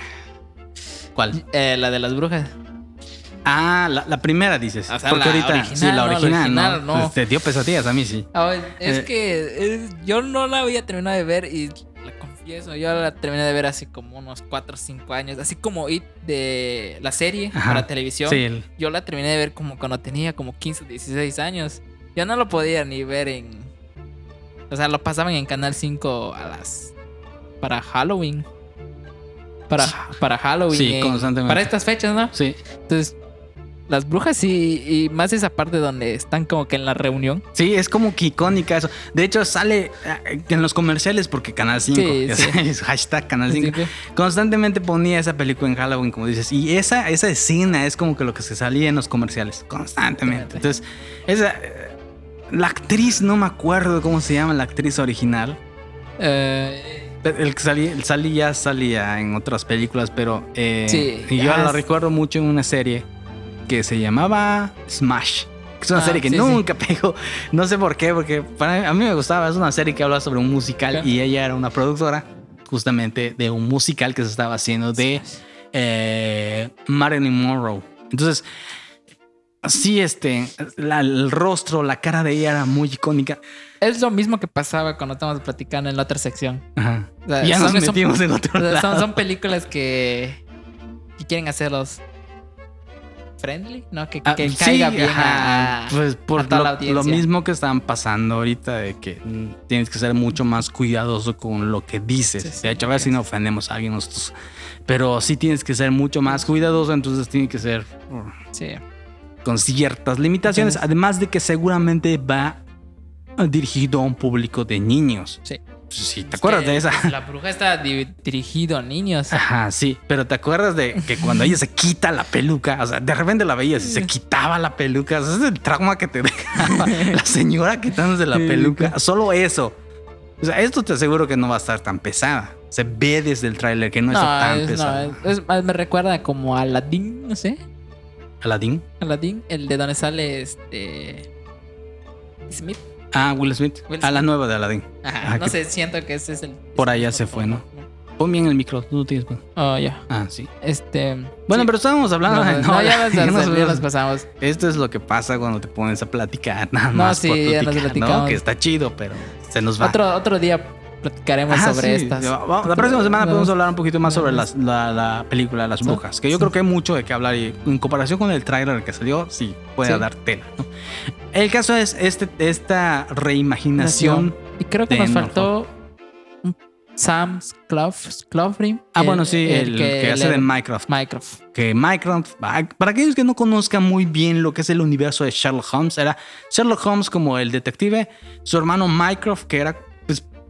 ¿Cuál? eh, la de las brujas. Ah, la, la primera dices. O sea, porque la ahorita. original, sí, la ¿no? La original, original, ¿no? no. Este, dio pesadillas a mí, sí. Ah, es Eh. que es- yo no la había terminado de ver y la confieso, yo la terminé de ver hace como unos 4 o 5 años, así como It de la serie Ajá. para televisión. Sí, el- Yo la terminé de ver como cuando tenía como 15 o 16 años. Yo no lo podía ni ver en... O sea, lo pasaban en Canal 5 a las... Para Halloween. Para, para Halloween. Sí, en- constantemente. Para estas fechas, ¿no? sí. Entonces, las brujas sí, y más esa parte donde están como que en la reunión. Sí, es como que icónica eso. De hecho, sale eh, en los comerciales porque Canal 5, Sí, ya sí. sabes, hashtag Canal Así 5, que- constantemente ponía esa película en Halloween, como dices. Y esa, esa escena es como que lo que se salía en los comerciales, constantemente. Entonces, esa, eh, la actriz, no me acuerdo cómo se llama la actriz original. eh, El que salía, el salía, salía en otras películas, pero eh, Sí, y yo la recuerdo mucho en una serie que se llamaba Smash. Es una Ah, serie que sí, sí. nunca pegó. No sé por qué, porque para a mí me gustaba. Es una serie que habla sobre un musical Claro. y ella era una productora justamente de un musical que se estaba haciendo de eh, Marilyn Monroe. Entonces, sí, este, la- el rostro, la cara de ella era muy icónica. es lo mismo que pasaba cuando estábamos platicando en la otra sección. Ajá. O sea, ya nos son- metimos en otro lado. son, son películas que, que quieren hacerlos friendly, ¿no? Que, Ah, que sí, caiga bien ajá, a, pues por a toda lo, la lo audiencia. mismo que están pasando ahorita de que tienes que ser mucho más cuidadoso con lo que dices. Sí, sí, de hecho, a ver si no ofendemos a alguien nosotros. Pero sí tienes que ser mucho más cuidadoso, entonces tiene que ser con ciertas limitaciones. Entonces- además de que seguramente va dirigido a un público de niños. Sí. Sí, ¿te acuerdas de esa? pues, La bruja está di- dirigido a niños. Ajá, sí, pero ¿te acuerdas de que cuando ella se quita la peluca? O sea, de repente la veías y se quitaba la peluca. O sea, ese es el trauma que te dejaba la señora quitándose la peluca. Solo eso. O sea, esto te aseguro que no va a estar tan pesada. Se ve desde el tráiler que no, está tan es, no, pesada. es- es- me recuerda como a Aladdin, no sé. Aladdin. Aladdin, el de donde sale este. Smith. Ah, Will Smith. Will A la Smith. nueva de Aladdin. Ajá, Ah, no que- sé, siento que ese es el. Por allá se fue, ¿no? Pon bien el micro. Tú no tienes. Oh, ya. Ah, sí. Este. Bueno, sí. pero estábamos hablando No, no, ya, nos, ya nos- ya nos pasamos. Esto es lo que pasa cuando te pones a platicar. Nada No, más sí, por ya nos platicar, ¿no? platicamos. Que está chido, pero se nos va. Otro, otro día platicaremos Ajá, sobre sí. estas. La próxima semana No. podemos hablar un poquito más sobre las- la, la película Las Sí. Brujas, que yo Sí. creo que hay mucho de qué hablar y en comparación con el tráiler que salió, sí, puede dar tela. ¿no? El caso es este, esta reimaginación. Y creo que nos faltó Sam Clough- Cloughlin. Ah, el- bueno, sí, el, que, hace el- de Minecraft. Minecraft. Que Minecraft, ah, para aquellos que no conozcan muy bien lo que es el universo de Sherlock Holmes, era Sherlock Holmes como el detective, su hermano Mycroft, que era,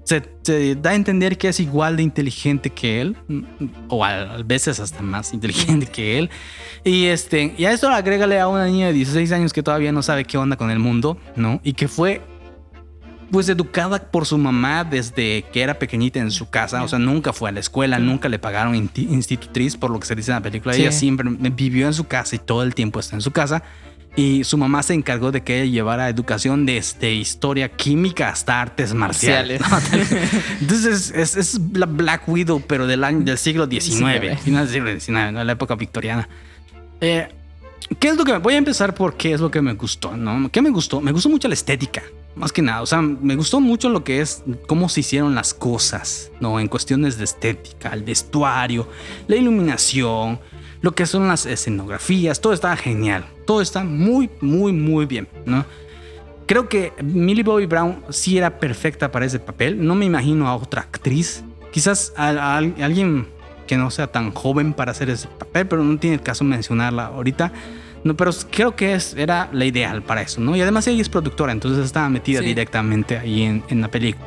se, se da a entender que es igual de inteligente que él, o a, veces hasta más inteligente que él. Y, este, y a esto agrégale a una niña de 16 años que todavía no sabe qué onda con el mundo, ¿no? Y que fue pues educada por su mamá desde que era pequeñita en su casa, o sea, nunca fue a la escuela, nunca le pagaron institutriz por lo que se dice en la película, Sí. ella siempre vivió en su casa y todo el tiempo está en su casa. Y su mamá se encargó de que ella llevara educación desde historia química hasta artes marciales. Entonces es, es la Black Widow, pero del año del siglo XIX, XIX. final del siglo XIX, ¿no? la época victoriana. Eh, ¿Qué es lo que me voy a empezar por qué es lo que me gustó? ¿no? ¿Qué me gustó? Me gustó mucho la estética, más que nada. O sea, me gustó mucho lo que es cómo se hicieron las cosas, ¿no? En cuestiones de estética, el vestuario, la iluminación, lo que son las escenografías, todo estaba genial. Todo está muy, muy, muy bien, ¿no? Creo que Millie Bobby Brown sí era perfecta para ese papel. No me imagino a otra actriz. Quizás a, a alguien que no sea tan joven para hacer ese papel, pero no tiene el caso mencionarla ahorita. No, pero creo que es, era la ideal para eso, ¿no? Y además ella es productora, entonces estaba metida Sí. directamente ahí en, en la película.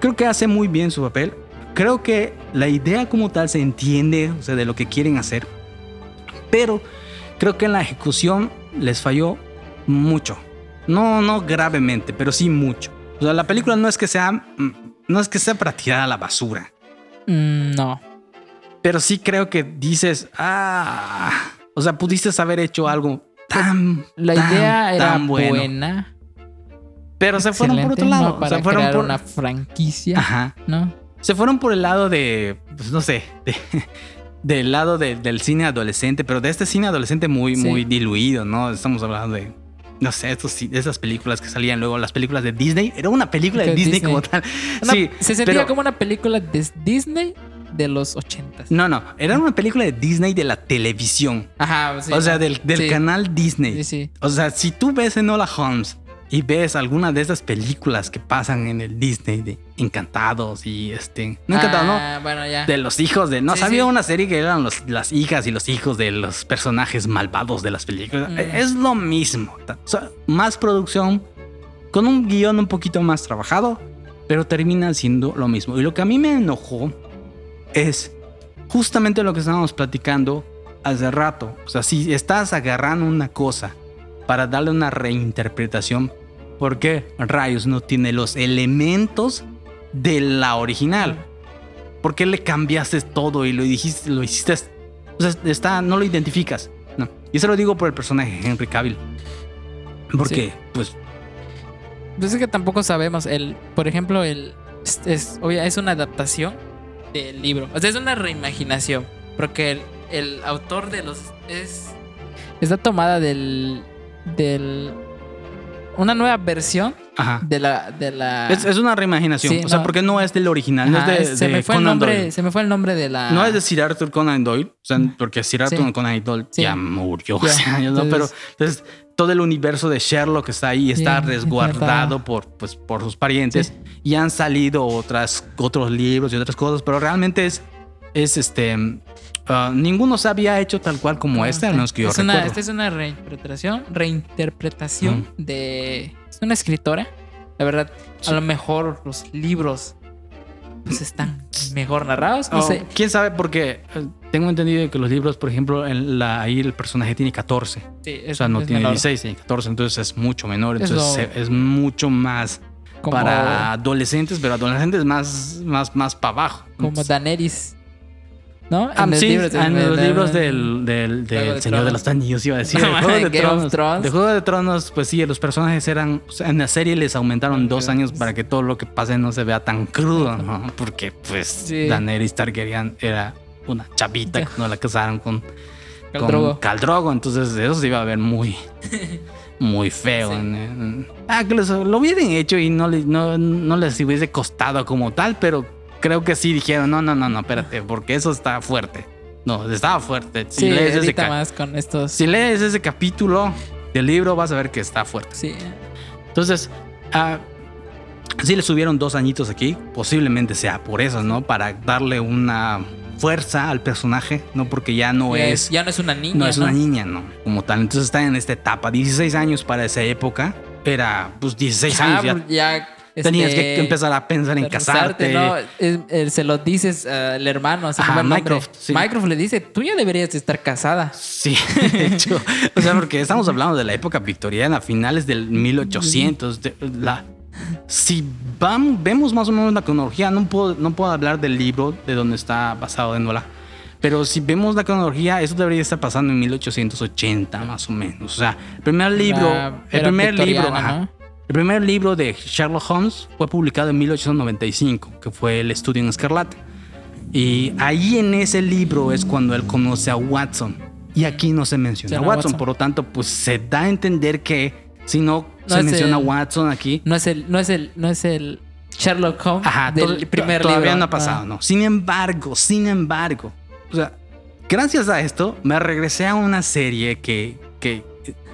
Creo que hace muy bien su papel. Creo que la idea como tal se entiende, o sea, de lo que quieren hacer. Pero creo que en la ejecución les falló mucho. No, no gravemente, pero sí mucho. O sea, la película no es que sea, mm, no es que sea para tirar a la basura. Mm, no. Pero sí creo que dices, ah, o sea, pudiste haber hecho algo tan. La tan, idea era tan bueno. buena. Pero se fueron por otro lado. ¿no? Para se fueron crear por. una franquicia, Ajá. ¿no? Se fueron por el lado de. Pues no sé. de- del lado de- del cine adolescente, pero de este cine adolescente muy, Sí. muy diluido, ¿no? Estamos hablando de. No sé, estos, esas películas que salían luego, las películas de Disney. Era una película de Disney, Disney. como tal. Una- sí, se sentía pero- como una película de Disney de los ochentas. No, no, era una película de Disney de la televisión. Ajá, sí, o sea, del, del Sí. canal Disney. Sí, sí. O sea, si tú ves Enola Holmes y ves alguna de esas películas que pasan en el Disney de Encantados y este. No Encantados, Ah, bueno, ya. no. De los hijos de. No, Sí, sabía sí. una serie que eran los- las hijas y los hijos de los personajes malvados de las películas. Mm. Es lo mismo. O sea, más producción, con un guion un poquito más trabajado, pero termina siendo lo mismo. Y lo que a mí me enojó es justamente lo que estábamos platicando hace rato. O sea, si estás agarrando una cosa para darle una reinterpretación, ¿por qué rayos no tiene los elementos de la original? ¿Por qué le cambiaste todo y lo dijiste, lo hiciste? O sea, está, no lo identificas. No. Y eso lo digo por el personaje Henry Cavill. Porque, pues, Pues es que tampoco sabemos. El, por ejemplo, el es, es, obvia- es una adaptación del libro. O sea, es una reimaginación. Porque el, el autor de los. es. Está tomada del. del. Una nueva versión ajá. de la. De la Es, es una reimaginación. Sí, o sea, no. porque no es del original, no Ajá, es de, se, de me fue el Conan nombre, Doyle. se me fue el nombre de la. No es de Sir Arthur Conan Doyle, o sea, porque Sir Arthur Sí. Conan Doyle Sí. ya murió hace años, ¿no? entonces- Pero entonces todo el universo de Sherlock está ahí, está Sí, resguardado está- por, pues, por sus parientes y han salido otras, otros libros y otras cosas, pero realmente es, es este, ah, ninguno se había hecho tal cual como este, al menos que yo es una, recuerdo. Esta es una reinterpretación, reinterpretación de. Es una escritora. La verdad, Sí. a lo mejor los libros pues están mejor narrados. No Oh, sé. ¿Quién sabe? Porque eh, tengo entendido que los libros, por ejemplo, en la, ahí el personaje tiene 14. Sí, O sea, no es tiene menor. 16, tiene 14, entonces es mucho menor. Es Entonces lo- se- es mucho más Como, para adolescentes, pero adolescentes más, más, más para abajo. como Daenerys. ¿No? Ah, En los sí, libros, en los libros del, del, Señor de los Anillos, iba a decir. No, de Juego de Tronos. Thrones. De Juego de Tronos, pues sí, los personajes eran. en la serie les aumentaron dos años para que todo lo que pase no se vea tan crudo, ¿no? Porque, pues, Sí. Daenerys Targaryen era una chavita cuando la casaron con. Khal con Drogo. Khal Drogo, entonces eso se iba a ver muy. Muy feo. Sí. ah, que lo hubieran hecho y no, no, no les hubiese costado como tal, pero creo que sí dijeron, no, no, no, no, espérate, porque eso está fuerte. No, estaba fuerte. Si, Sí, lees, ese más con estos. si lees ese capítulo del libro, vas a ver que está fuerte. Sí. Entonces, ah, sí le subieron dos añitos aquí, posiblemente sea por eso, ¿no? Para darle una fuerza al personaje, ¿no? Porque ya no Ya es... ya no es una niña. No es una niña, no, como tal. Entonces está en esta etapa. 16 años para esa época. Era, pues, 16 años. Ya Ah, ya, tenías este, que empezar a pensar en casarte. ¿no? Es- eh, se lo dices al hermano, así Ajá. Mycroft, sí. Mycroft le dice, tú ya deberías de estar casada. Sí, de hecho. O sea, porque estamos hablando de la época victoriana, finales del 1800. de- la, si van, vemos más o menos la cronología, no puedo, no puedo hablar del libro de donde está basado en Nola. Pero si vemos la cronología, eso debería estar pasando en 1880 más o menos. O sea, el primer libro, La el primer libro, victoriana, ajá. El primer libro de Sherlock Holmes fue publicado en 1895, que fue el Estudio en Escarlata. Y ahí en ese libro es cuando él conoce a Watson. Y aquí no se menciona a Watson, Watson. por lo tanto, pues se da a entender que si no, No se menciona a Watson aquí, No es el, no es el, no es el Sherlock Holmes Ajá, del primer todavía libro. no ha pasado, Ah. no. Sin embargo, sin embargo, o sea, gracias a esto me regresé a una serie que, que,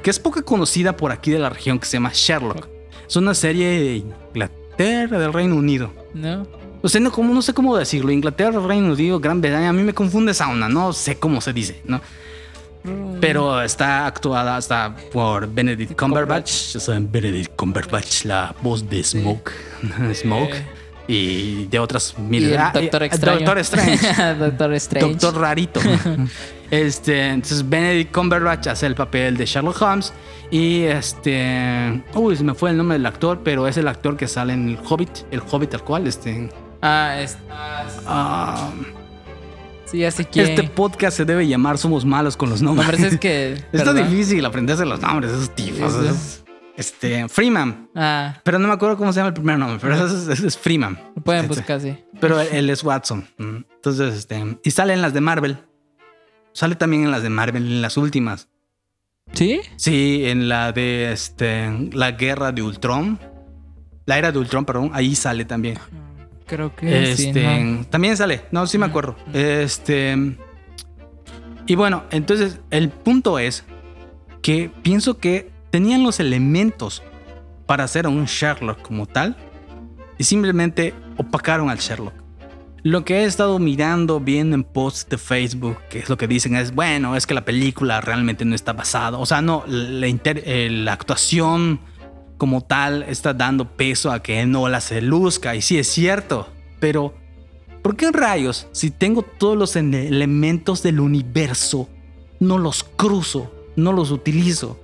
que es poco conocida por aquí de la región que se llama Sherlock. Es una serie de Inglaterra, del Reino Unido. ¿No? O sea, no, como, no sé cómo decirlo. Inglaterra, Reino Unido, Gran Bretaña. A mí me confunde esa onda. No sé cómo se dice, ¿no? Pero está actuada hasta por Benedict Cumberbatch. Yo soy Benedict Cumberbatch, la voz de Smoke. Smoke. Y de otras mil. Ah, Doctor eh, Extraño. Doctor Strange. Doctor Strange. Doctor Rarito. este, entonces Benedict Cumberbatch hace el papel de Sherlock Holmes. Y este. Uy, se me fue el nombre del actor, pero es el actor que sale en El Hobbit. El Hobbit tal cual. Este. Ah, es, ah, sí, así que. este podcast se debe llamar Somos malos con los nombres. Nombres es que. Está ¿verdad? difícil aprenderse los nombres, esos tipos. Esos- Este, Freeman. Ah, Pero no me acuerdo cómo se llama el primer nombre, pero ese es, Freeman. lo pueden buscar, sí. Pero él, él es Watson. Entonces, este. Y sale en las de Marvel. Sale también en las de Marvel, en las últimas. ¿Sí? Sí, en la de este. La guerra de Ultron. La era de Ultron, perdón. Ahí sale también. Creo que sí. Este, ¿no? También sale, no, sí me acuerdo. Este. Y bueno, entonces el punto es que pienso que tenían los elementos para hacer a un Sherlock como tal y simplemente opacaron al Sherlock. Lo que he estado mirando, viendo en posts de Facebook, que es lo que dicen es, bueno, es que la película realmente no está basada, o sea, no, la, eh, la actuación como tal está dando peso a que Nola se luzca, y sí es cierto, pero ¿por qué rayos, si tengo todos los en- elementos del universo, no los cruzo, no los utilizo?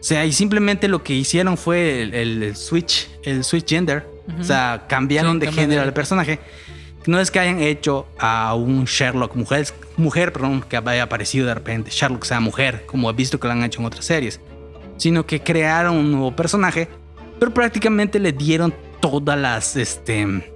O sea, y simplemente lo que hicieron fue el, el switch, el switch gender, o sea, cambiaron Sí, de género al personaje. No es que hayan hecho a un Sherlock mujer, mujer perdón, que haya aparecido de repente, Sherlock sea mujer, como he visto que lo han hecho en otras series, sino que crearon un nuevo personaje, pero prácticamente le dieron todas las, este,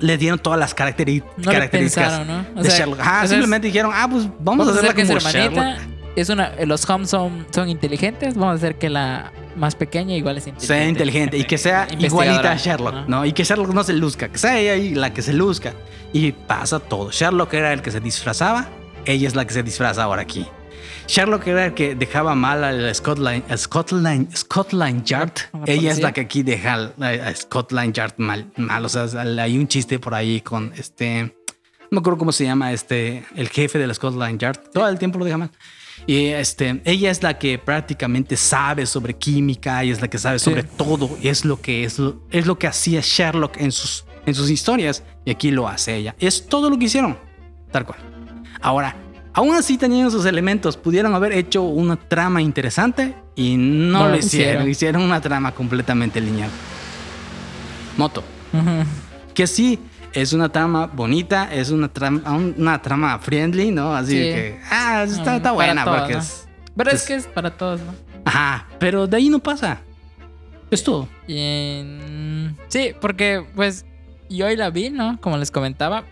le dieron todas las caracteri- No características pensaron, ¿no? De sea, Sherlock. Sea, simplemente dijeron, ah, pues vamos, a hacerla como Sherlock. Es una, los Homes son, son inteligentes. Vamos a hacer que la más pequeña igual es inteligente. sea inteligente y que sea igualita a Sherlock, ¿no? ¿no? Y que Sherlock no se luzca, que sea ella ahí la que se luzca. Y pasa todo. Sherlock era el que se disfrazaba, ella es la que se disfraza ahora aquí. Sherlock era el que dejaba mal al Scotland, Scotland, Scotland Yard. ¿A la Ella es la que aquí deja a Scotland Yard mal, mal. O sea, hay un chiste por ahí con este. No me acuerdo cómo se llama este, el jefe del Scotland Yard. Todo el tiempo lo deja mal. Y este, ella es la que prácticamente sabe sobre química y es la que sabe sobre todo. Y es lo que es, es lo que hacía Sherlock en sus, en sus historias. Y aquí lo hace ella. Es todo lo que hicieron. Tal cual. Ahora, aún así tenían esos elementos. Pudieron haber hecho una trama interesante y no, No lo hicieron. hicieron. Hicieron una trama completamente lineal. Moto Ujú. que sí es una trama bonita, es una trama, una trama friendly, ¿no? Así Sí. que, ah, está, buena todos, porque ¿no? es. Pero pues- es que es para todos, ¿no? Ajá, pero de ahí no pasa. Es todo. Y, sí, porque pues yo hoy la vi, ¿no? Como les comentaba.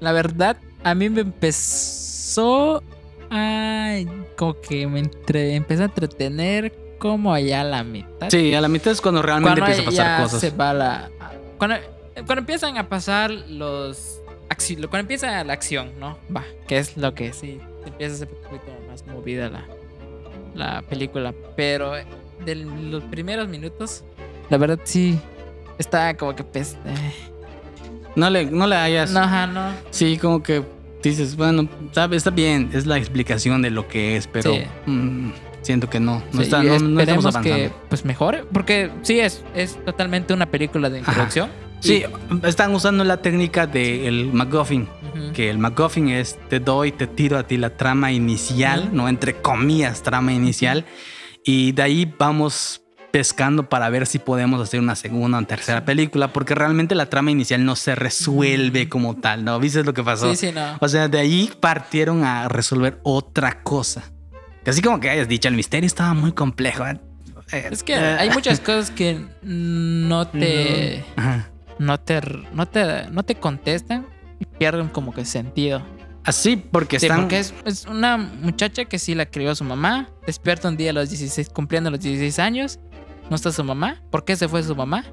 La verdad, a mí me empezó a... Como que me entre, empezó a entretener como allá a la mitad. Sí, a la mitad es cuando realmente cuando empieza a pasar ya cosas. se va la... Cuando, cuando empiezan a pasar los... Cuando empieza la acción, ¿no? Va, que es lo que sí, empieza a ser un poquito más movida la, la película. Pero de los primeros minutos, la verdad sí, está como que... Eh, No le, no le hayas. no, ajá, no. Sí, como que dices, bueno, sabe, está bien, es la explicación de lo que es, pero Sí. mm, siento que no. No, Sí, está, no, no estamos avanzando. que pues mejore, porque sí es, es totalmente una película de introducción. Sí, están usando la técnica del MacGuffin. Ujú. que el MacGuffin es te doy, te tiro a ti la trama inicial, no entre comillas trama inicial, y de ahí vamos pescando para ver si podemos hacer una segunda o tercera película, porque realmente la trama inicial no se resuelve como tal, ¿no? ¿Viste lo que pasó? Sí, sí, no. O sea, de ahí partieron a resolver otra cosa. Así como que hayas dicho, el misterio estaba muy complejo. ¿eh? Eh, Es que eh, hay muchas cosas que no te, Ajá. No te, no te, no te contestan y pierden como que sentido. Así, porque Sí, están... porque es, es una muchacha que sí la crió su mamá, despierta un día a los 16, cumpliendo los 16 años, no está su mamá. ¿Por qué se fue su mamá?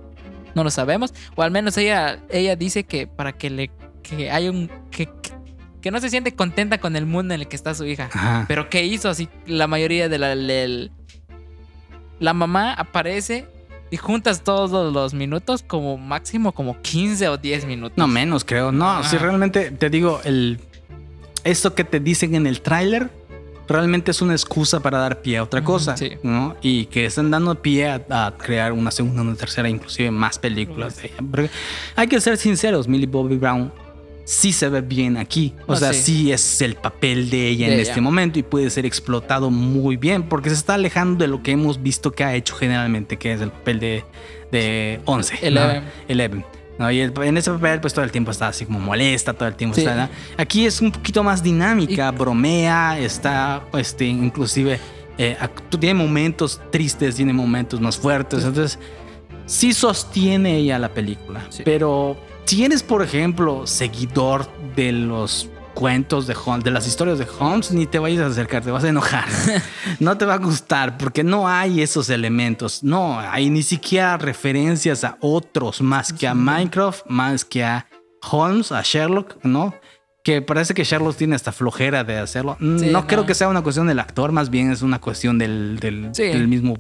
No lo sabemos. O al menos ella, ella dice que para que le que hay un que, que- no se siente contenta con el mundo en el que está su hija. Ajá. Pero ¿qué hizo? Así la mayoría de la... la mamá aparece y juntas todos los minutos como máximo como 15 o 10 minutos. No, menos creo. No, si realmente te digo, el esto que te dicen en el tráiler realmente es una excusa para dar pie a otra cosa, sí. ¿no? Y que están dando pie a, a crear una segunda, una tercera, inclusive más películas. Porque hay que ser sinceros, Millie Bobby Brown sí se ve bien aquí. O No, sea, sí. sí. es el papel de ella De en ella. este momento y puede ser explotado muy bien porque se está alejando de lo que hemos visto que ha hecho generalmente, que es el papel de, de 11. ¿no? Eleven. Eleven. ¿no? Y el- en ese papel, pues todo el tiempo está así como molesta, todo el tiempo Sí. está. ¿no? Aquí es un poquito más dinámica, bromea, está, este, inclusive, eh, tiene momentos tristes, tiene momentos más fuertes. Entonces, sí sostiene ella la película. Sí. Pero si eres, por ejemplo, seguidor de los cuentos de Holmes, de las historias de Holmes, ni te vayas a acercar, te vas a enojar. no te va a gustar porque no hay esos elementos. No hay ni siquiera referencias a otros más que a Minecraft, más que a Holmes, a Sherlock, ¿no? Que parece que Sherlock tiene hasta flojera de hacerlo. Sí, no, no. creo que sea una cuestión del actor, más bien es una cuestión del, del, Sí. del mismo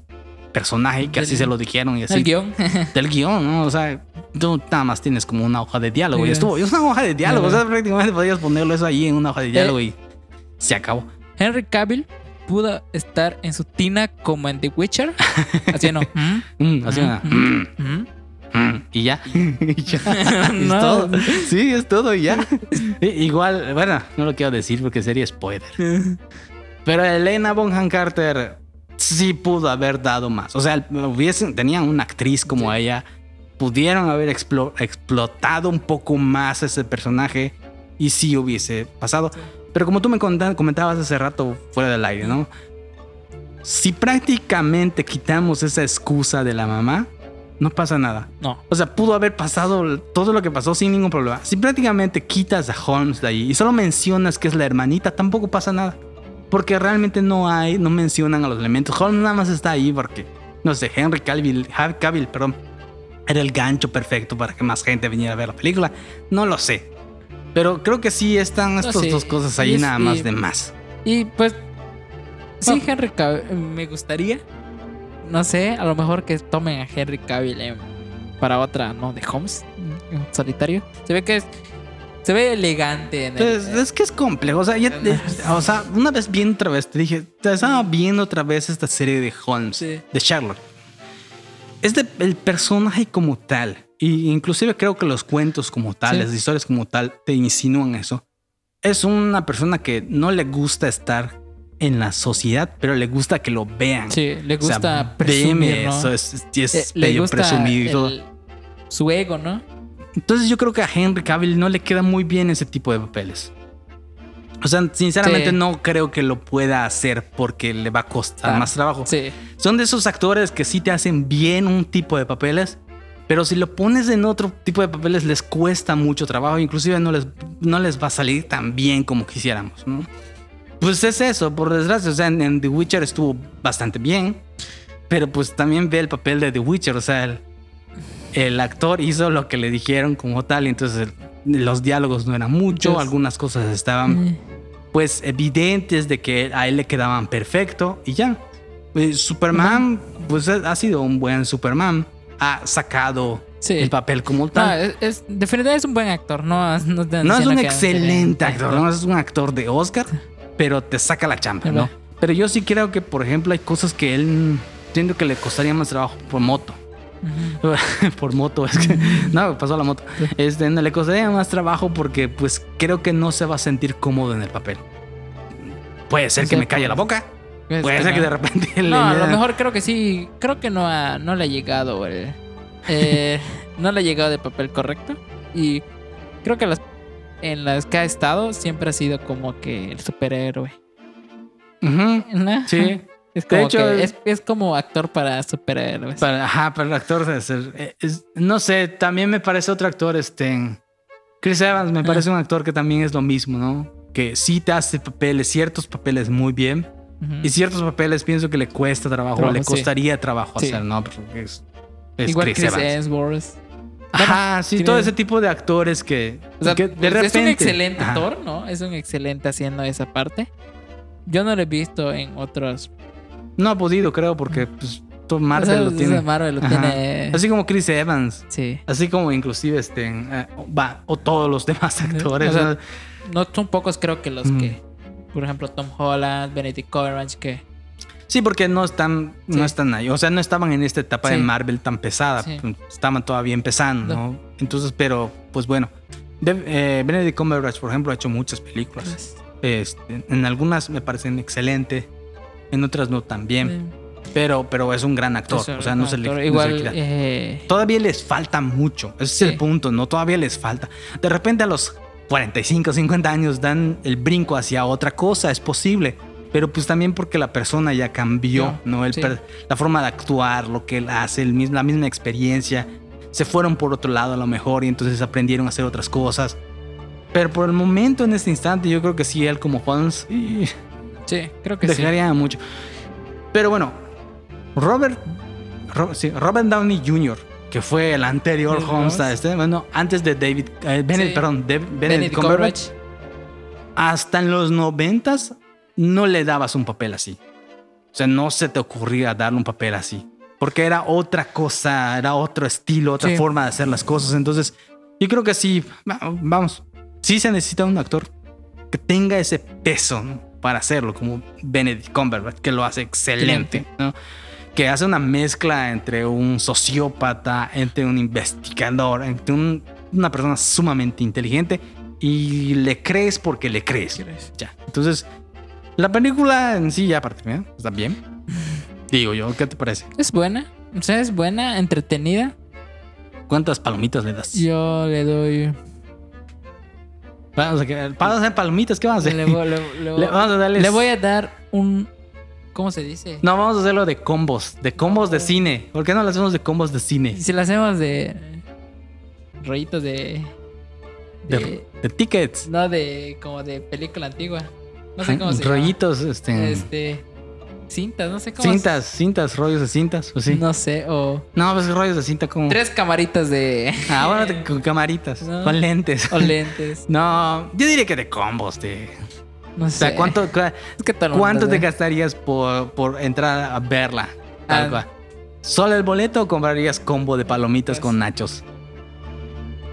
personaje que así Del- se lo dijeron y así El guion. del guion, ¿no? O sea, tú nada más tienes como una hoja de diálogo y estuvo. Es una hoja de diálogo, o sea, prácticamente podrías ponerlo eso ahí en una hoja de diálogo y se acabó. Henry Cavill pudo estar en su tina como en The Witcher. Así no. ¿Mm? Mm, mm, y ya. Y ya. Es No. todo. Sí, es todo y ya. Igual, bueno, no lo quiero decir porque sería spoiler. Pero Elena Bonham Carter sí pudo haber dado más. O sea, hubiesen, tenían una actriz como ella. Pudieron haber explo- explotado un poco más ese personaje y sí hubiese pasado. Pero como tú me comentabas hace rato fuera del aire, ¿no? Si prácticamente quitamos esa excusa de la mamá, no pasa nada. No. O sea, pudo haber pasado todo lo que pasó sin ningún problema. Si prácticamente quitas a Holmes de ahí y solo mencionas que es la hermanita, tampoco pasa nada. Porque realmente no hay, no mencionan a los elementos. Holmes nada más está ahí porque, no sé, Henry Cavill, Cavill, perdón, era el gancho perfecto para que más gente viniera a ver la película. No lo sé. Pero creo que sí están estas sí. dos cosas ahí nada más y- de más. Y pues. Sí. Henry Cavill. Me gustaría. No sé, a lo mejor que tomen a Henry Cavill para otra, ¿no? De Holmes. En solitario. Se ve que es. Se ve elegante en el. Pues, es que es complejo. O sea, ya te- o sea, una vez viendo otra vez, te dije, te estaba viendo otra vez esta serie de Holmes, Sí. de Sherlock. Es de, el personaje como tal. Y inclusive creo que los cuentos como tal, Sí. las historias como tal, te insinúan eso. Es una persona que no le gusta estar en la sociedad, pero le gusta que lo vean. Sí, le O sea, gusta presumir, ¿no? eso, es, es, el- su ego, ¿no? Entonces yo creo que a Henry Cavill no le queda muy bien ese tipo de papeles. O sea, sinceramente Sí. no creo que lo pueda hacer porque le va a costar Ah, más trabajo. Sí. Son de esos actores que sí te hacen bien un tipo de papeles, pero si lo pones en otro tipo de papeles les cuesta mucho trabajo, inclusive no les, no les va a salir tan bien como quisiéramos, ¿no? Pues es eso, por desgracia, o sea, en, en The Witcher estuvo bastante bien, pero pues también ve el papel de The Witcher, o sea, el, el actor hizo lo que le dijeron como tal, y entonces los diálogos no eran mucho, algunas cosas estaban Mm. pues evidentes de que a él le quedaban perfecto y ya. Eh, Superman, pues ha sido un buen Superman. Ha sacado Sí. el papel como tal. es, es- definitivamente es un buen actor, no, no, No es un excelente actor, no es un actor de Oscar, pero te saca la chamba, ¿no? Pero yo sí creo que, por ejemplo, hay cosas que él siento que le costaría más trabajo por moto. Por moto, es que no, pasó la moto. Este, no, le costaría más trabajo porque, pues, creo que no se va a sentir cómodo en el papel. Puede ser que me calle la boca. Pues, Puede ser que de repente le- No, a lo mejor creo que sí. Creo que no, ha- no le ha llegado el. eh, no le ha llegado el papel correcto. Y creo que las, en las que ha estado siempre ha sido como que el superhéroe. Sí. Es como, hecho, que es- es, es como actor para superhéroes. Para, ajá, para el actor ser. eh, es- no sé, también me parece otro actor, este. Chris Evans me Ah. parece un actor que también es lo mismo, ¿no? Que sí te hace papeles, ciertos papeles muy bien. Y ciertos papeles pienso que le cuesta trabajo, Trabajo, le sí. costaría trabajo Sí. hacer, ¿no? Porque es, es Igual Chris, Chris Evans. Hemsworth. Ajá, sí, todo ese tipo de actores que, O sea, que de pues, repente. es un excelente Ajá. Thor, ¿no? Es un excelente haciendo esa parte. Yo no lo he visto en otros. No ha podido, creo, porque pues, todo Marvel o sea, lo tiene. Marvel lo tiene. Así como Chris Evans. Sí. Así como inclusive este, eh, va, o todos los demás actores. O sea, ¿no? Son pocos, creo que los Mm. que. Por ejemplo, Tom Holland, Benedict Cumberbatch, que. Sí, porque no están, Sí. no están ahí. O sea, no estaban en esta etapa de. Marvel tan pesada. Sí. pues, Estaban todavía empezando, ¿no? Entonces, pero, pues bueno. De- eh, Benedict Cumberbatch, por ejemplo, ha hecho muchas películas. pues, Este, en algunas me parecen excelentes, en otras no tan bien. eh, Pero, pero es un gran actor. es o sea, no se le. actor. no se le Igual. quita. eh, Todavía les falta mucho. Ese Sí. es el punto, ¿no? Todavía les falta. De repente a los 45, 50 años dan el brinco hacia otra cosa, es posible. Pero pues también porque la persona ya cambió, ¿no? El sí. la forma de actuar, lo que él hace, el mismo, la misma experiencia. Se fueron por otro lado a lo mejor y entonces aprendieron a hacer otras cosas. Pero por el momento, en este instante, yo creo que sí, él como Holmes y sí, creo que sí. dejaría mucho. Pero bueno, Robert, Ro- sí, Robert Downey Jr., que fue el anterior Holmes a este, bueno, antes de David, eh, Bennett, Sí. perdón, de, Cumberbatch, Cumberbatch. hasta en los noventas no le dabas un papel así. O sea, no se te ocurría darle un papel así. Porque era otra cosa, era otro estilo, otra Sí. forma de hacer las cosas. Entonces, yo creo que sí, va- vamos, sí se necesita un actor que tenga ese peso ¿no? Para hacerlo, como Benedict Cumberbatch, que lo hace excelente, ¿no? que hace una mezcla entre un sociópata, entre un investigador, entre un- una persona sumamente inteligente y le crees porque le crees. Ya. Entonces, la película en sí, ya terminar, está bien. Digo yo, ¿qué te parece? Es buena. O sea, es buena, entretenida. ¿Cuántas palomitas le das? Yo le doy. Vamos a, hacer palomitas, ¿qué vamos a hacer? Le, voy- le- le voy- Le- vamos a darles- le voy a dar un. ¿Cómo se dice? No, vamos a hacerlo de combos, de combos de cine. ¿Por qué no lo hacemos de combos de cine? Si lo hacemos de. Rollitos de. De, de- de tickets. no de. Como de película antigua. No sé cómo se llama. Rollitos, este, Este. Cintas, no sé cómo. cintas, cintas, rollos de cintas, pues sí. No, No sé, o. pues rollos de cinta como. Tres camaritas de. Ah, bueno, con camaritas, No. con lentes. o lentes. No, yo diría que de combos, de. No O sé. sea, ¿cuánto, Es que todo el ¿cuánto mundo te gastarías por, por entrar a verla? Tal Ah. cual. ¿Solo el boleto o comprarías combo de palomitas Pues- con nachos?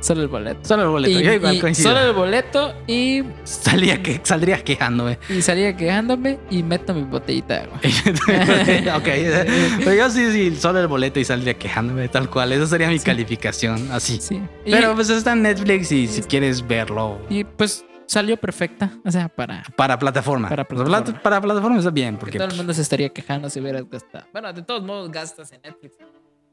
Solo el boleto. Solo el boleto. Y, Yo igual y coincido. solo el boleto y, Salía que, saldría quejándome. y salía quejándome y meto mi botellita de agua. ok. Pero yo sí, sí, solo el boleto y saldría quejándome, tal cual. Esa sería mi calificación, así. Sí. Y, Pero pues está en Netflix y si quieres verlo y, pues salió perfecta. O sea, para. para plataforma. Para plataforma. Para plataforma está bien, Porque porque todo el mundo se estaría quejando si hubieras gastado. Bueno, de todos modos gastas en Netflix.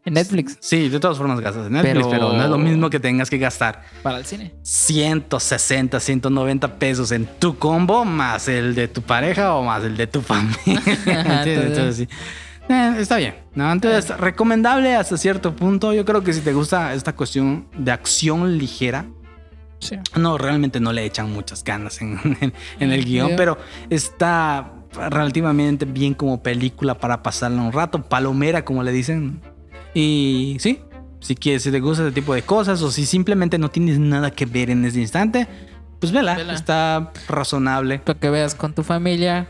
En Netflix sí, de todas formas gastas en Netflix, pero, Pero- no es lo mismo que tengas que gastar para el cine. 160, 190 pesos en tu combo más el de tu pareja o más el de tu familia. Entonces, sí. Eh, está bien. ¿no? Entonces, recomendable hasta cierto punto. Yo creo que si te gusta esta cuestión de acción ligera, Sí. no, realmente no le echan muchas ganas en, en- en el guion, pero está relativamente bien como película para pasarla un rato, palomera como le dicen. Y sí, si quieres, si te gusta ese tipo de cosas o si simplemente no tienes nada que ver en ese instante, pues vela, Vela. está razonable. Para que veas con tu familia,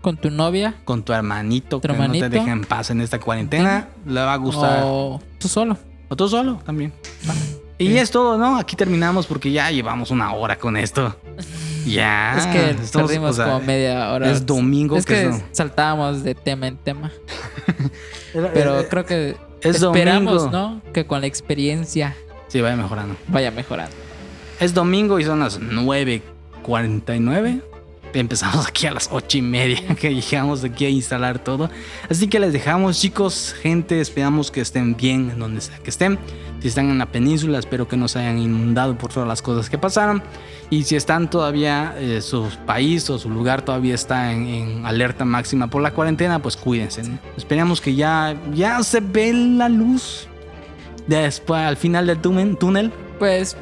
con tu novia Con tu hermanito Tu que no te deja en paz en esta cuarentena, le va a gustar. o tú solo. O tú solo también. Y es todo, ¿no? Aquí terminamos porque ya llevamos una hora con esto. Ya. es que estamos- perdimos o sea, como media hora. Es domingo. Es que es- saltábamos de tema en tema. Pero eh, creo que es esperamos, domingo. ¿no? Que con la experiencia Sí, vaya mejorando. vaya mejorando. Es domingo y son las 9.49. Empezamos aquí a las 8 y media que llegamos aquí a instalar todo. Así que les dejamos, chicos, gente. Esperamos que estén bien en donde sea que estén. Si están en la península, espero que no se hayan inundado por todas las cosas que pasaron. Y si están todavía, eh, su país o su lugar todavía está en, alerta máxima por la cuarentena, pues cuídense. ¿no? Esperamos que ya, ya se ve la luz. Después, al final del túnel Pues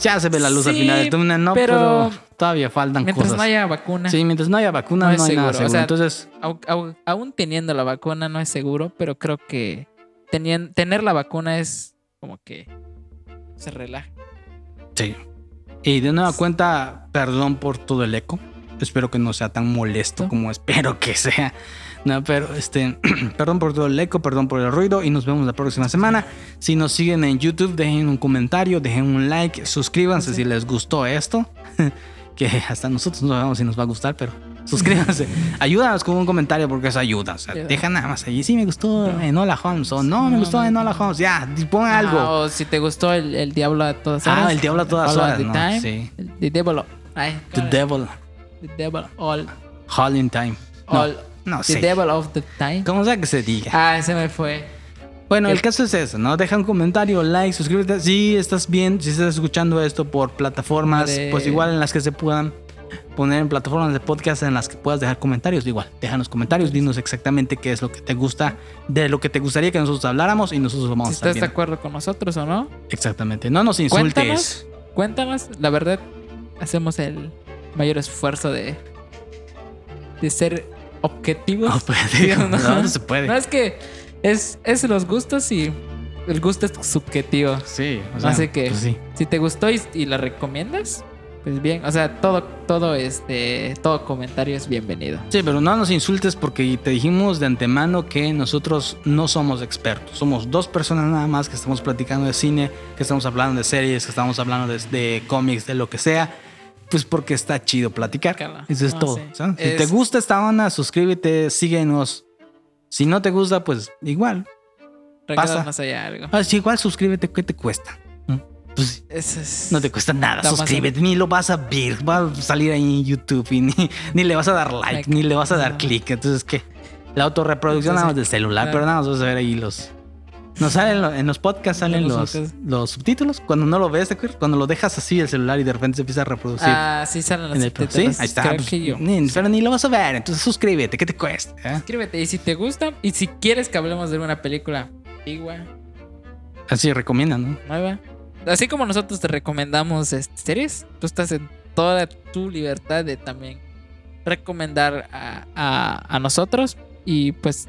ya se ve la luz al final del túnel, no, pero, pero todavía faltan mientras cosas. no haya vacuna, Sí, mientras no haya vacuna No no, es hay nada seguro, o seguro. sea, Entonces, au- au- aún teniendo la vacuna no es seguro, pero creo que tenien- tener la vacuna es como que se relaja. Sí. Y de nueva cuenta, perdón por todo el eco. Espero que no sea tan molesto como espero que sea. No, pero este, perdón por todo el eco, perdón por el ruido y nos vemos la próxima semana. Si nos siguen en YouTube, dejen un comentario, dejen un like, suscríbanse si les gustó esto. que hasta nosotros no sabemos si nos va a gustar, pero suscríbanse. Ayúdanos con un comentario porque eso ayuda. O sea, deja nada más allí. Sí, me gustó Enola Holmes o no, me gustó Enola Holmes. Ya, pon algo. o si te gustó el, el Diablo a todas horas. Ah, el Diablo a todas horas. The, no, time, sí. The Devil. Ay, The Devil. The Devil all. All in Time. No, all no the sé. Devil of the Time. Como sea que se diga. Ah, se me fue. Bueno, el caso es eso, ¿no? Deja un comentario, like, suscríbete. Si estás bien, si estás escuchando esto por plataformas, De- pues igual en las que se puedan poner en plataformas de podcast en las que puedas dejar comentarios, igual, déjanos comentarios, dinos exactamente qué es lo que te gusta, de lo que te gustaría que nosotros habláramos y nosotros vamos Si a estar estás de acuerdo con nosotros o no. Exactamente, no nos insultes. Cuéntanos. Cuéntanos. La verdad, hacemos el mayor esfuerzo de, de ser objetivos. No, puede, Sí, no, no se puede. No, es que es, es los gustos y el gusto es subjetivo. Sí, o sea, Así que pues sí. si te gustó y, y la recomiendas, pues bien. O sea, todo, todo este, todo comentario es bienvenido. Sí, pero no nos insultes porque te dijimos de antemano que nosotros no somos expertos. Somos dos personas nada más que estamos platicando de cine, que estamos hablando de series, que estamos hablando de, de cómics, de lo que sea. Pues porque está chido platicar. Eso es No, todo. sí. ¿sabes? Si Es- te gusta esta onda, suscríbete, síguenos. Si no te gusta, pues igual. Recuerda Pasa. más allá algo. Ah, si igual suscríbete, ¿qué te cuesta? Pues es- no te cuesta nada, Da suscríbete, ni lo vas a ver, va a salir ahí en YouTube y ni, ni le vas a dar like, Like. ni le vas a dar No. clic. Entonces, ¿qué? La autorreproducción nada más del celular, Claro. pero nada más vas a ver ahí los... Nos salen lo- en los podcasts salen los los, podcasts. los subtítulos. Cuando no lo ves, ¿te acuerdas? Cuando lo dejas así el celular y de repente se empieza a reproducir. Ah, sí salen sí, subtítulos. ahí está. Creo pues, que yo. ni- pero ni lo vas a ver, entonces suscríbete, ¿qué te cuesta? eh? Suscríbete y si te gusta y si quieres que hablemos de una película antigua, Así recomiendan, ¿no? nueva, así como nosotros te recomendamos este, series, tú estás en toda tu libertad de también recomendar a, a- a nosotros y pues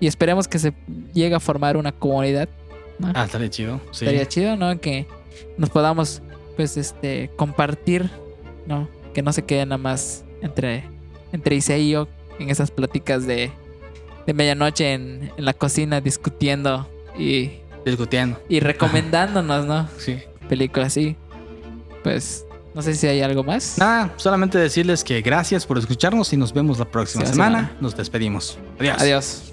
y esperemos que se llegue a formar una comunidad. ¿no? Ah, estaría chido. Sí. Estaría chido, ¿no? Que nos podamos pues este compartir, ¿no? Que no se quede nada más entre entre Isai y yo en esas pláticas de, de medianoche en, en la cocina discutiendo y, Discutiendo. y recomendándonos, ¿no? Sí. Películas así. Pues no sé si hay algo más. Nada, solamente decirles que gracias por escucharnos y nos vemos la próxima Sí, semana. semana. Nos despedimos. Adiós. Adiós.